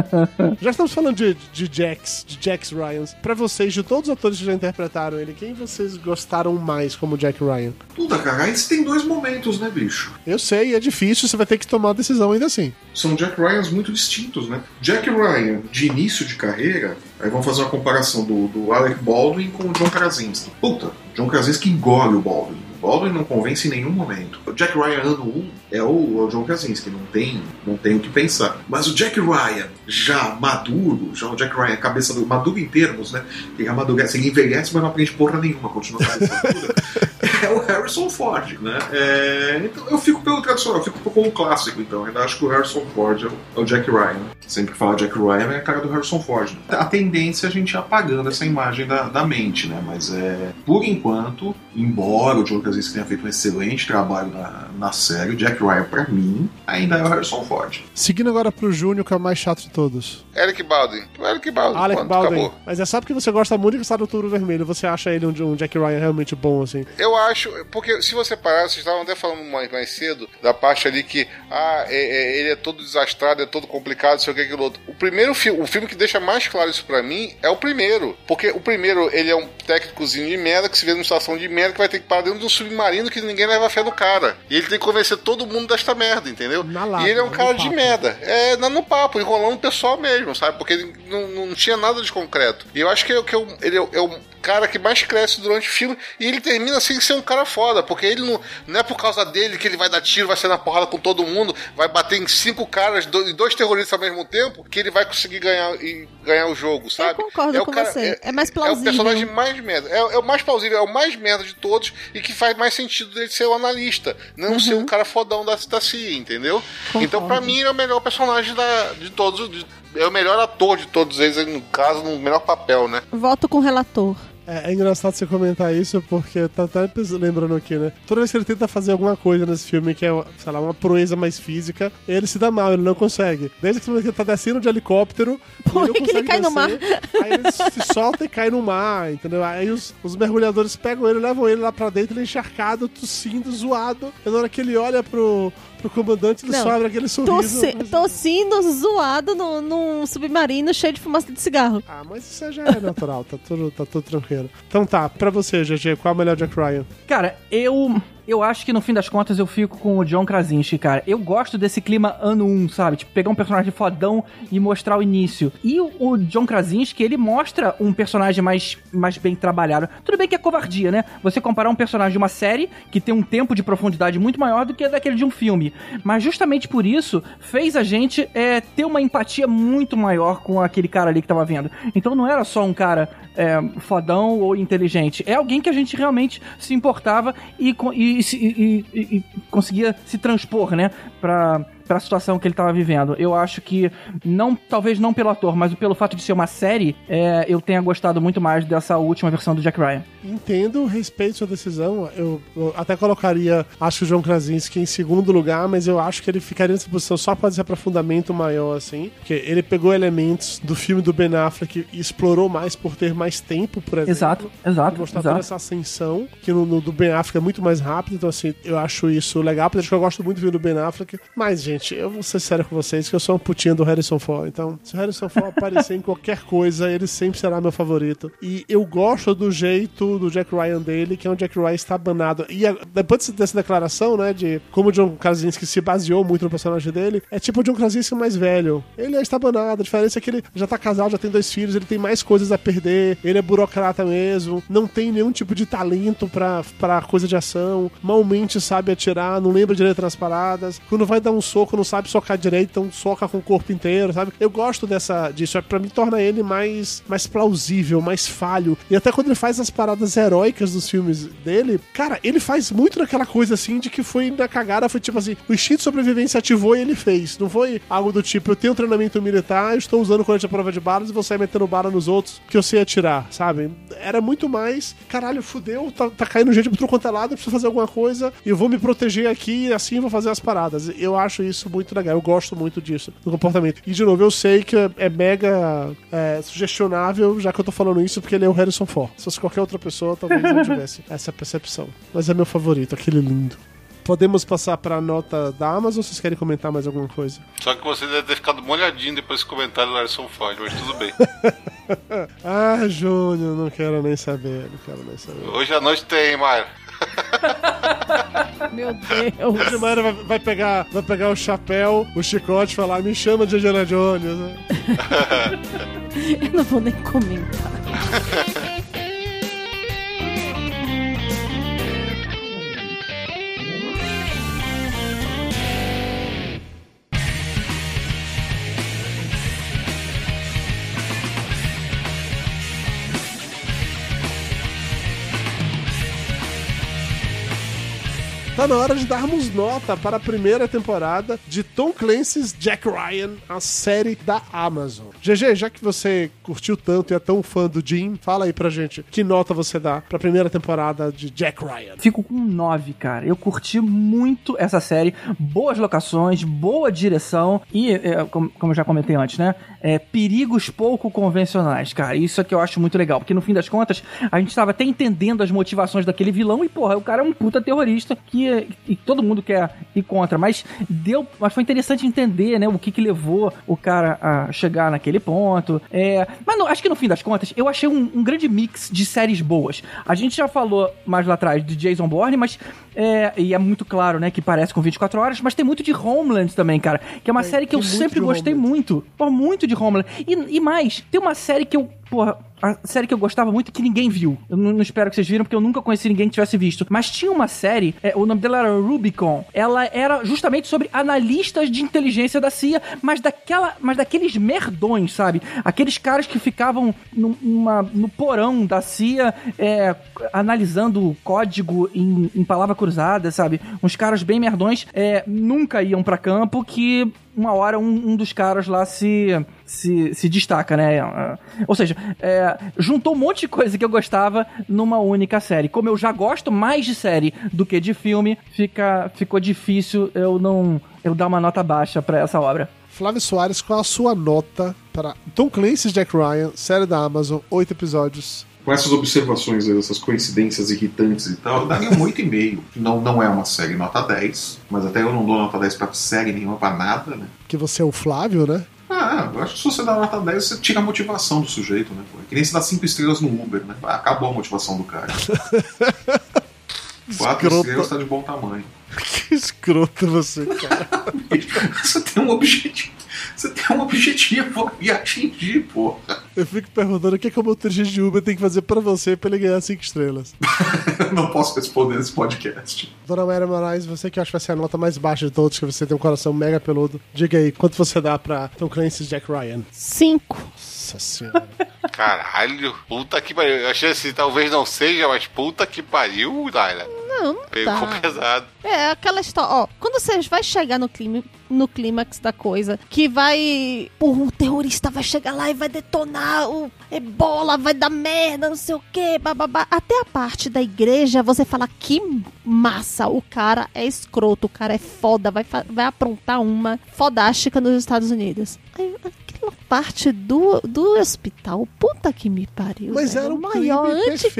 Já estamos falando de, de Jax, de Jax Ryans. Pra vocês, de todos os atores que já interpretaram ele, quem vocês gostaram mais como Jack Ryan? Puta, cara, aí você tem dois momentos, né, bicho? Eu sei, é difícil, você vai ter que tomar uma decisão ainda assim. São Jack Ryans muito distintos, né? Jack Ryan, de início de carreira, aí vamos fazer uma comparação do, do Alec Baldwin com o John Krasinski. Puta, John Krasinski engole o Baldwin. Baldwin não convence em nenhum momento. O Jack Ryan ano 1 é o, o John Krasinski, não tem, não tem o que pensar. Mas o Jack Ryan, já maduro, já o Jack Ryan, cabeça do, maduro em termos, né? Ele amadurece, ele envelhece, mas não aprende porra nenhuma, continua cabeça dura. é o Harrison Ford, né? É, então eu fico pelo tradicional, eu fico com o clássico, então. Ainda acho que o Harrison Ford é o, é o Jack Ryan. Sempre que fala Jack Ryan é a cara do Harrison Ford. né? A tendência é a gente ir apagando essa imagem da, da mente, né? Mas é. Por enquanto, embora o John Krasinski tenha feito um excelente trabalho na, na série, o Jack Ryan, pra mim, ainda é o Harrison Ford. Seguindo agora pro Júnior, que é o mais chato de todos. Eric Baldwin. O Eric Baldwin. Alec Pronto, Baldwin. acabou. Mas é só porque você gosta muito que está do Outubro Vermelho. Você acha ele um, um Jack Ryan realmente bom, assim. Eu acho, porque se você parar, vocês estavam até falando mais, mais cedo da parte ali que ah, é- é- ele é todo desastrado, é todo complicado, sei o que aquilo outro. O primeiro filme, o filme que deixa mais claro isso pra mim é o primeiro, porque o primeiro ele é um técnicozinho de merda que se vê numa situação de merda que vai ter que parar dentro de um submarino que ninguém leva fé no cara. E ele tem que convencer todo mundo desta merda, entendeu? Lata, e ele é um cara de papo. merda. É, no papo, enrolando o pessoal mesmo, sabe? Porque ele não, não tinha nada de concreto. E eu acho que, que eu- ele é, é cara que mais cresce durante o filme e ele termina sem ser um cara foda, porque ele não, não é por causa dele que ele vai dar tiro, vai sair na porrada com todo mundo, vai bater em cinco caras e dois terroristas ao mesmo tempo, que ele vai conseguir ganhar, e ganhar o jogo, sabe? concordo é o com cara- você. É mais É plausível. o personagem mais merda. É, é o mais plausível, é o mais merda de todos e que faz mais sentido dele ser o analista, não ser um cara fodão da, da CIA, entendeu? Então, pra mim, ele é o melhor personagem da, de todos. de- é o melhor ator de todos eles, no caso, no melhor papel, né? Voto com o relator. É, é engraçado você comentar isso, porque tá até lembrando aqui, né? Toda vez que ele tenta fazer alguma coisa nesse filme que é, sei lá, uma proeza mais física, ele se dá mal, ele não consegue. Desde que ele tá descendo de helicóptero, Por ele não que ele cai no mar? descer, Aí ele se solta e cai no mar, entendeu? Aí os, os mergulhadores pegam ele, levam ele lá pra dentro, ele é encharcado, tossindo, zoado. E na hora que ele olha pro, pro comandante, ele Não. só abre aquele sorriso. Tossi, tossindo, zoado no, num submarino cheio de fumaça de cigarro. Ah, mas isso já é natural, tá tudo, tá tudo tranquilo. Então tá, pra você, GG, qual é o melhor Jack Ryan? Cara, eu. Eu acho que no fim das contas eu fico com o John Krasinski, cara. Eu gosto desse clima ano 1, sabe? Tipo, pegar um personagem fodão e mostrar o início. E o, o John Krasinski, ele mostra um personagem mais, mais bem trabalhado. Tudo bem que é covardia, né? Você comparar um personagem de uma série que tem um tempo de profundidade muito maior do que daquele de um filme. Mas justamente por isso, fez a gente é, ter uma empatia muito maior com aquele cara ali que tava vendo. Então não era só um cara é, fodão ou inteligente. É alguém que a gente realmente se importava e, co- e, e- e conseguia se transpor, né? Pra, pra situação que ele tava vivendo. Eu acho que, não talvez não pelo ator, mas pelo fato de ser uma série, é, eu tenha gostado muito mais dessa última versão do Jack Ryan. Entendo, respeito sua decisão. Eu, eu até colocaria, acho que o João Krasinski em segundo lugar, mas eu acho que ele ficaria nessa posição só para esse aprofundamento maior, assim. Porque ele pegou elementos do filme do Ben Affleck e explorou mais por ter mais tempo, por exemplo. Exato, exato, mostrar toda exato. essa ascensão, que no, no do Ben Affleck é muito mais rápido, então assim, eu acho isso legal, apesar de que eu gosto muito do filme do Ben Affleck, mas, gente, gente, eu vou ser sério com vocês que eu sou um putinho do Harrison Ford. Então, se o Harrison Ford aparecer em qualquer coisa, ele sempre será meu favorito. E eu gosto do jeito do Jack Ryan dele, que é um Jack Ryan estabanado. E a- depois dessa declaração, né, de como o John Krasinski se baseou muito no personagem dele, é tipo o John Krasinski mais velho. Ele é estabanado, a diferença é que ele já tá casado, já tem dois filhos, ele tem mais coisas a perder, ele é burocrata mesmo, não tem nenhum tipo de talento pra, pra coisa de ação, malmente sabe atirar, não lembra direito nas paradas, quando vai dar um soco não sabe socar direito, então soca com o corpo inteiro, sabe? Eu gosto dessa disso, é pra mim torna ele mais, mais plausível, mais falho. E até quando ele faz as paradas heróicas dos filmes dele, cara, ele faz muito naquela coisa assim de que foi na cagada, foi tipo assim, o instinto de sobrevivência ativou e ele fez. Não foi algo do tipo, eu tenho treinamento militar, eu estou usando colete à prova de balas e vou sair metendo bala nos outros que eu sei atirar, sabe? Era muito mais, caralho, fudeu, tá, tá caindo gente tudo quanto é lado, eu preciso fazer alguma coisa, e eu vou me proteger aqui e assim vou fazer as paradas. Eu acho isso muito legal, eu gosto muito disso, do comportamento. E de novo, eu sei que é, mega é, sugestionável, já que eu tô falando isso, porque ele é o Harrison Ford. Se fosse qualquer outra pessoa, talvez não tivesse essa percepção. Mas é meu favorito, aquele lindo. Podemos passar pra nota da Amazon ou vocês querem comentar mais alguma coisa? Só que você deve ter ficado molhadinho depois desse comentário do Harrison Ford, mas tudo bem. Ah, Júnior, não quero nem saber, não quero nem saber. Hoje à noite tem, Mayra. Meu Deus. Hoje Mayra vai, vai pegar, vai pegar o chapéu, o chicote e falar, me chama de Indiana Jones. né? Eu não vou nem comentar. Tá na hora de darmos nota para a primeira temporada de Tom Clancy's Jack Ryan, a série da Amazon. GG, já que você curtiu tanto e é tão fã do Jim, fala aí pra gente que nota você dá pra primeira temporada de Jack Ryan. Fico com 9, cara. Eu curti muito essa série. Boas locações, boa direção e, é, como eu já comentei antes, né? É, perigos pouco convencionais, cara. Isso é que eu acho muito legal. Porque no fim das contas, a gente tava até entendendo as motivações daquele vilão e, porra, o cara é um puta terrorista que, que todo mundo quer ir contra. Mas deu. Mas foi interessante entender, né? O que que levou o cara a chegar naquele ponto. É, mas não, acho que no fim das contas, eu achei um, um grande mix de séries boas. A gente já falou mais lá atrás de Jason Bourne, mas. É, e é muito claro, né, que parece com 24 horas, mas tem muito de Homeland também, cara. Que é uma É, série que eu sempre gostei Homeland. muito. Pô, muito de Homeland. E, e mais, tem uma série que eu. Porra, a série que eu gostava muito que ninguém viu. Eu não, não espero que vocês viram, porque eu nunca conheci ninguém que tivesse visto. Mas tinha uma série, é, o nome dela era Rubicon. Ela era justamente sobre analistas de inteligência da CIA, mas daquela. Mas daqueles merdões, sabe? Aqueles caras que ficavam numa- no porão da CIA é, analisando código em, em palavra cruzada, sabe? Uns caras bem merdões é, nunca iam pra campo que uma hora um, um dos caras lá se, se, se destaca, né? Ou seja, é, juntou um monte de coisa que eu gostava numa única série. Como eu já gosto mais de série do que de filme, fica, ficou difícil eu não eu dar uma nota baixa pra essa obra. Flávio Soares, qual a sua nota para Tom Clancy's Jack Ryan, série da Amazon, oito episódios? Com essas observações, essas coincidências irritantes e tal, eu daria um 8,5. Não, não é uma série nota 10, mas até eu não dou nota 10 pra série nenhuma, pra nada, né? Que você é o Flávio, né? Ah, eu acho que se você dá nota 10, você tira a motivação do sujeito, né? Pô? É que nem se dá 5 estrelas no Uber, né? Ah, Acabou a motivação do cara. 4 Escroto. estrelas tá de bom tamanho. Que escroto você, cara. Você tem um objetivo. Você tem um objetivo e atingir, porra. Eu fico perguntando o que, que o motorista de Uber tem que fazer pra você pra ele ganhar cinco estrelas. Eu não posso responder nesse podcast. Dona Mayra Moraes, você que acha que vai ser a nota mais baixa de todos, que você tem um coração mega peludo, diga aí, quanto você dá pra Tom Clancy's Jack Ryan? Cinco. Nossa senhora. Caralho, puta que pariu. Eu achei assim, talvez não seja, mas puta que pariu, Laila. Não, não Pegou dá. pesado. É aquela história, ó, quando você vai chegar no clima, no clímax da coisa, que vai, porra, o terrorista vai chegar lá e vai detonar o ebola, vai dar merda, não sei o que, bababá. Até a parte da igreja, você fala que massa, o cara é escroto, o cara é foda, vai, vai aprontar uma fodástica nos Estados Unidos. Aí, parte do, do hospital, puta que me pariu. Mas velho, era um o maior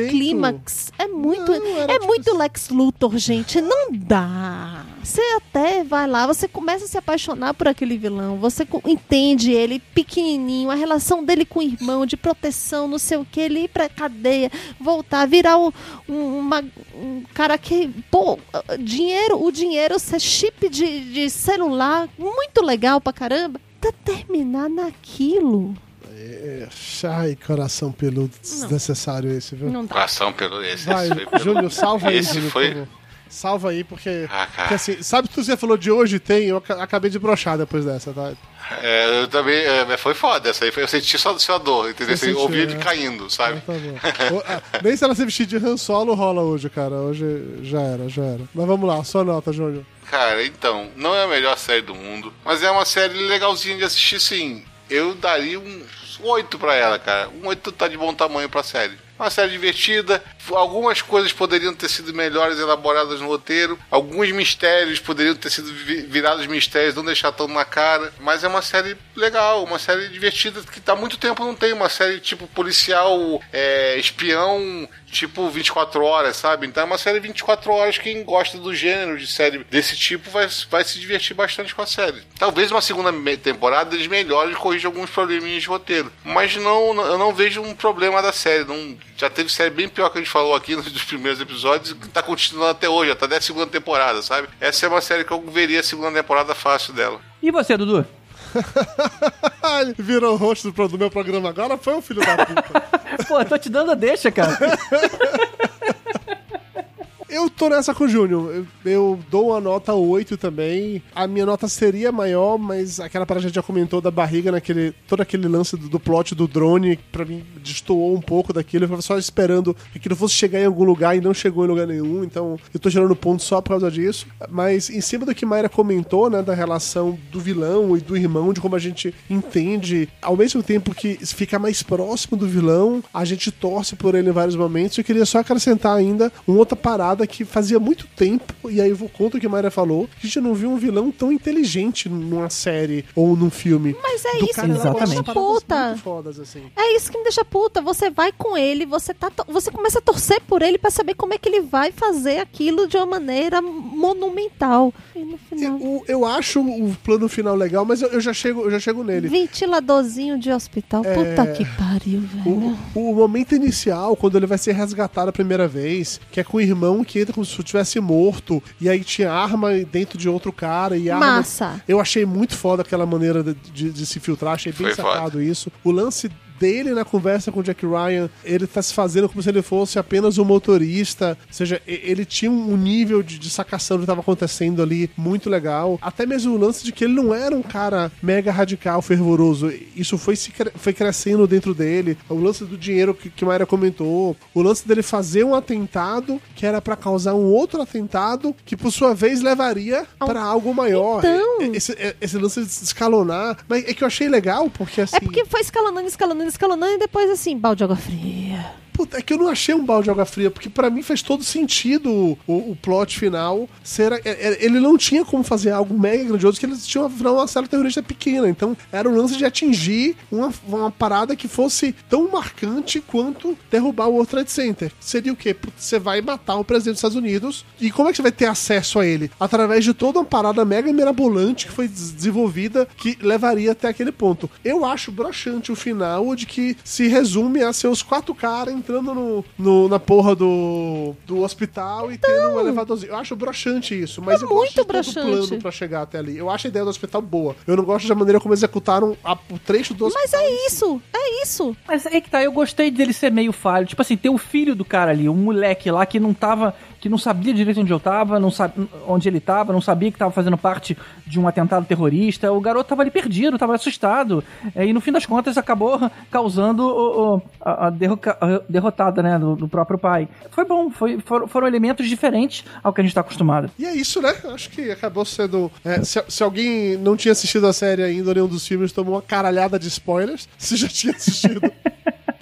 anticlímax. É muito, Não, é tipo muito assim- Lex Luthor, gente. Não dá. Você até vai lá, você começa a se apaixonar por aquele vilão, você entende ele pequenininho, a relação dele com o irmão, de proteção, não sei o que, ele ir pra cadeia, voltar, virar um, um- uma- um cara que, pô, dinheiro, o dinheiro ser chip de, de celular, muito legal pra caramba, até terminar naquilo. É, ai, coração peludo, desnecessário esse, viu? Não dá. Coração pelo esse. Vai, esse Júnior, salva aí, Esse Júnior, foi-. Salva aí, porque, Ah, cara. porque assim, sabe que você falou de hoje tem? Eu aca- acabei de brochar depois dessa, tá? É, eu também. é, foi foda essa aí. foi- Eu senti só sua dor, entendeu? Você Você sentiu, ouvi ele né? caindo, sabe? Tá bom. O- ah, Nem se ela se vestir de Han Solo rola hoje, cara. Hoje já era, já era. Mas vamos lá, sua nota, Júnior. Cara, então, não é a melhor série do mundo, mas é uma série legalzinha de assistir, sim. Eu daria um 8 pra ela, cara. Um 8 tá de bom tamanho pra série. Uma série divertida. Algumas coisas poderiam ter sido melhores elaboradas no roteiro. Alguns mistérios poderiam ter sido vi- virados mistérios, não deixar tão na cara. Mas é uma série legal, uma série divertida que há muito tempo não tem. Uma série tipo policial, é, espião, tipo 24 horas, sabe? Então é uma série 24 horas. Quem gosta do gênero de série desse tipo vai, vai se divertir bastante com a série. Talvez uma segunda temporada eles melhorem e corrijam alguns probleminhas de roteiro. Mas não, eu não vejo um problema da série. Não, já teve série bem pior que a gente falou aqui nos primeiros episódios que tá continuando até hoje, até a segunda temporada, sabe? Essa é uma série que eu veria a segunda temporada fácil dela. E você, Dudu? Ele virou o rosto do meu programa agora, foi o filho da puta. Pô, eu tô te dando a deixa, cara. Eu tô nessa com o Júnior. Eu, dou uma nota 8 também. A minha nota seria maior, mas aquela parada que a gente já comentou da barriga, naquele. Todo aquele lance do, do plot do drone, pra mim, destoou um pouco daquilo. Eu tava só esperando que aquilo fosse chegar em algum lugar e não chegou em lugar nenhum. Então, eu tô gerando ponto só por causa disso. Mas em cima do que Mayra comentou, né, da relação do vilão e do irmão, de como a gente entende, ao mesmo tempo que fica mais próximo do vilão, a gente torce por ele em vários momentos. Eu queria só acrescentar ainda uma outra parada que fazia muito tempo, e aí eu vou contra o que a Mayra falou, que a gente não viu um vilão tão inteligente numa série ou num filme. Mas é Do isso cara que me deixa puta. fodas, assim. É isso que me deixa puta. Você vai com ele, você tá, você começa a torcer por ele pra saber como é que ele vai fazer aquilo de uma maneira monumental. Final, Eu, eu acho o plano final legal, mas eu, eu já chego, eu já chego nele. ventiladorzinho de hospital. É. Puta que pariu, velho. O, o momento inicial, quando ele vai ser resgatado a primeira vez, que é com o irmão que entra como se tivesse morto, e aí tinha arma dentro de outro cara e arma. Massa. Eu achei muito foda aquela maneira de, de- de se filtrar, achei bem Foi sacado isso. O lance dele na conversa com o Jack Ryan, ele tá se fazendo como se ele fosse apenas um motorista, ou seja, ele tinha um nível de, de sacação do que estava acontecendo ali muito legal. Até mesmo o lance de que ele não era um cara mega radical, fervoroso. Isso foi, se, foi crescendo dentro dele. O lance do dinheiro que, que Mayra comentou. O lance dele fazer um atentado que era pra causar um outro atentado que, por sua vez, levaria pra algo maior. Então. Esse, esse lance de escalonar. Mas é que eu achei legal, porque assim. É porque foi escalonando, escalonando, escalonando e depois assim, balde de água fria. Puta, é que eu não achei um balde de água fria, porque pra mim faz todo sentido o, o, plot final ser. é- é- Ele não tinha como fazer algo mega grandioso, porque eles tinham afinal uma célula terrorista pequena. Então era o lance de atingir uma, uma parada que fosse tão marcante quanto derrubar o World Trade Center. Seria o quê? Você vai matar o presidente dos Estados Unidos. E como é que você vai ter acesso a ele? Através de toda uma parada mega mirabolante que foi des- desenvolvida que levaria até aquele ponto. Eu acho broxante o final de que se resume a seus quatro caras entrando no, no- na porra do, do hospital e tendo um elevadorzinho. Eu acho broxante isso, mas É eu gosto muito de todo o broxante. plano pra chegar até ali. Eu acho a ideia do hospital boa. Eu não gosto da maneira como executaram a- o trecho do hospital. Mas é isso, é isso. Mas aí que tá, eu gostei dele ser meio falho. Tipo assim, ter o filho do cara ali, um moleque lá que não tava. Que não sabia direito onde eu tava, não sabe onde ele tava, não sabia que tava fazendo parte de um atentado terrorista. O garoto tava ali perdido, tava assustado. É, E no fim das contas acabou causando o- o- a, a derrotada, né, do, do próprio pai. Foi bom, foi, foram, foram elementos diferentes ao que a gente tá acostumado. E é isso, né? Acho que acabou sendo. é, se, se alguém não tinha assistido a série ainda, ou nenhum dos filmes, tomou uma caralhada de spoilers. Se já tinha assistido.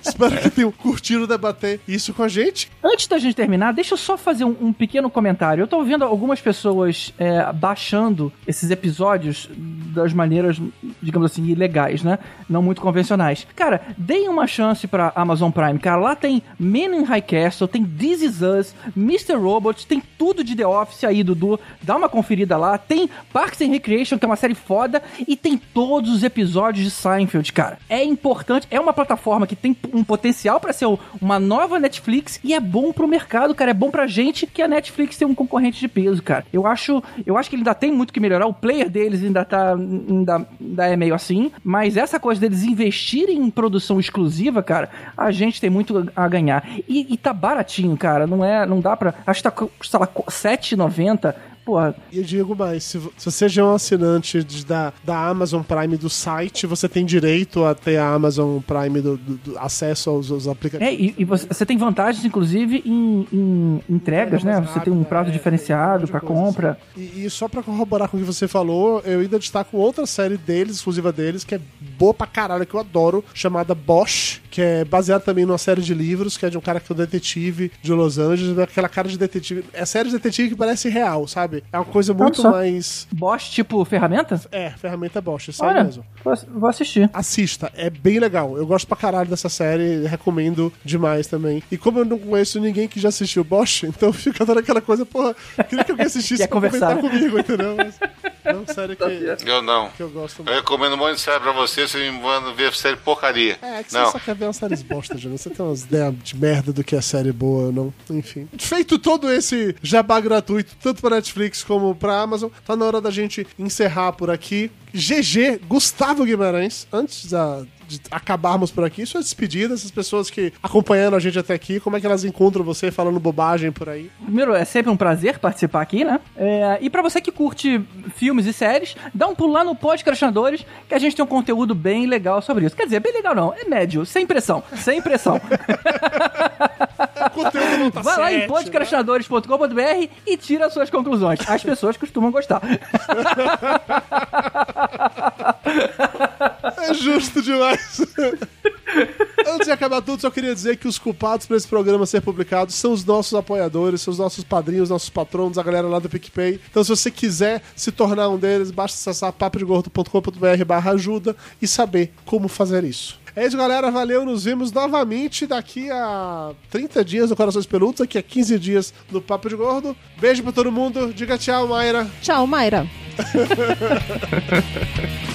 Espero que tenham curtido debater isso com a gente. Antes da gente terminar, deixa eu só fazer um, um pequeno comentário. Eu tô vendo algumas pessoas é, baixando esses episódios das maneiras, digamos assim, ilegais, né? Não muito convencionais. Cara, deem uma chance pra Amazon Prime, cara. Lá tem Men in High Castle, tem This Is Us, Mr. Robot, tem tudo de The Office aí, Dudu. Dá uma conferida lá. Tem Parks and Recreation, que é uma série foda, e tem todos os episódios de Seinfeld, cara. É importante, é uma plataforma que tem um potencial pra ser uma nova Netflix e é bom pro mercado, cara. É bom pra gente que a Netflix tem um concorrente de peso, cara. Eu acho, eu acho que ele ainda tem muito que melhorar. O player deles ainda tá, ainda, ainda é meio assim, mas essa coisa deles investirem em produção exclusiva, cara, a gente tem muito a ganhar. E, e tá baratinho, cara. Não é, não dá pra. Acho que tá, sei lá, 7,90 porra. E digo mais, se, se você já é um assinante de, da, da Amazon Prime do site, você tem direito a ter a Amazon Prime do, do, do acesso aos, aos aplicativos. É, e, e você, você, tem vantagens, inclusive, em, em entregas, né? Rápido, você tem um prazo é, diferenciado para compra. E, e, só para corroborar com o que você falou, eu ainda destaco outra série deles, exclusiva deles, que é boa pra caralho, que eu adoro, chamada Bosch, que é baseada também numa série de livros, que é de um cara que é um detetive de Los Angeles, aquela cara de detetive. É série de detetive que parece real, sabe? É uma coisa muito mais. Bosch, tipo ferramenta? É, ferramenta Bosch, isso aí mesmo. Vou assistir. Assista, é bem legal. Eu gosto pra caralho dessa série, recomendo demais também. E como eu não conheço ninguém que já assistiu Bosch, então fica toda aquela coisa, porra, queria que alguém assistisse pra conversar comigo, entendeu? Mas, não, série que. Eu não. Que eu gosto muito. Eu recomendo um monte de série pra você, você me manda ver série porcaria. É, é que não. você só quer ver umas séries bosta, Júnior. Você tem umas ideias de merda do que é série boa, não? Enfim. Feito todo esse jabá gratuito, tanto pra Netflix como pra Amazon, tá na hora da gente encerrar por aqui. GG, Gustavo Guimarães, antes da, de acabarmos por aqui, suas despedidas, as pessoas que acompanhando a gente até aqui, como é que elas encontram você falando bobagem por aí? Primeiro, é sempre um prazer participar aqui, né? É, e para você que curte filmes e séries, dá um pulo lá no Podcrastinadores, que a gente tem um conteúdo bem legal sobre isso. Quer dizer, bem legal não, é médio, sem pressão, sem pressão. conteúdo não tá Vai lá em né? podcrastinadores.com.br e tira suas conclusões. As pessoas costumam gostar. É justo demais. Antes de acabar tudo, só queria dizer que os culpados para esse programa ser publicado são os nossos apoiadores, são os nossos padrinhos, nossos patronos, a galera lá do PicPay. Então, se você quiser se tornar um deles, basta acessar papodegordo.com.br barra ajuda e saber como fazer isso. É isso, galera. Valeu. Nos vemos novamente daqui a 30 dias no Corações Peludos, daqui a 15 dias no Papo de Gordo. Beijo pra todo mundo. Diga tchau, Mayra. Tchau, Mayra.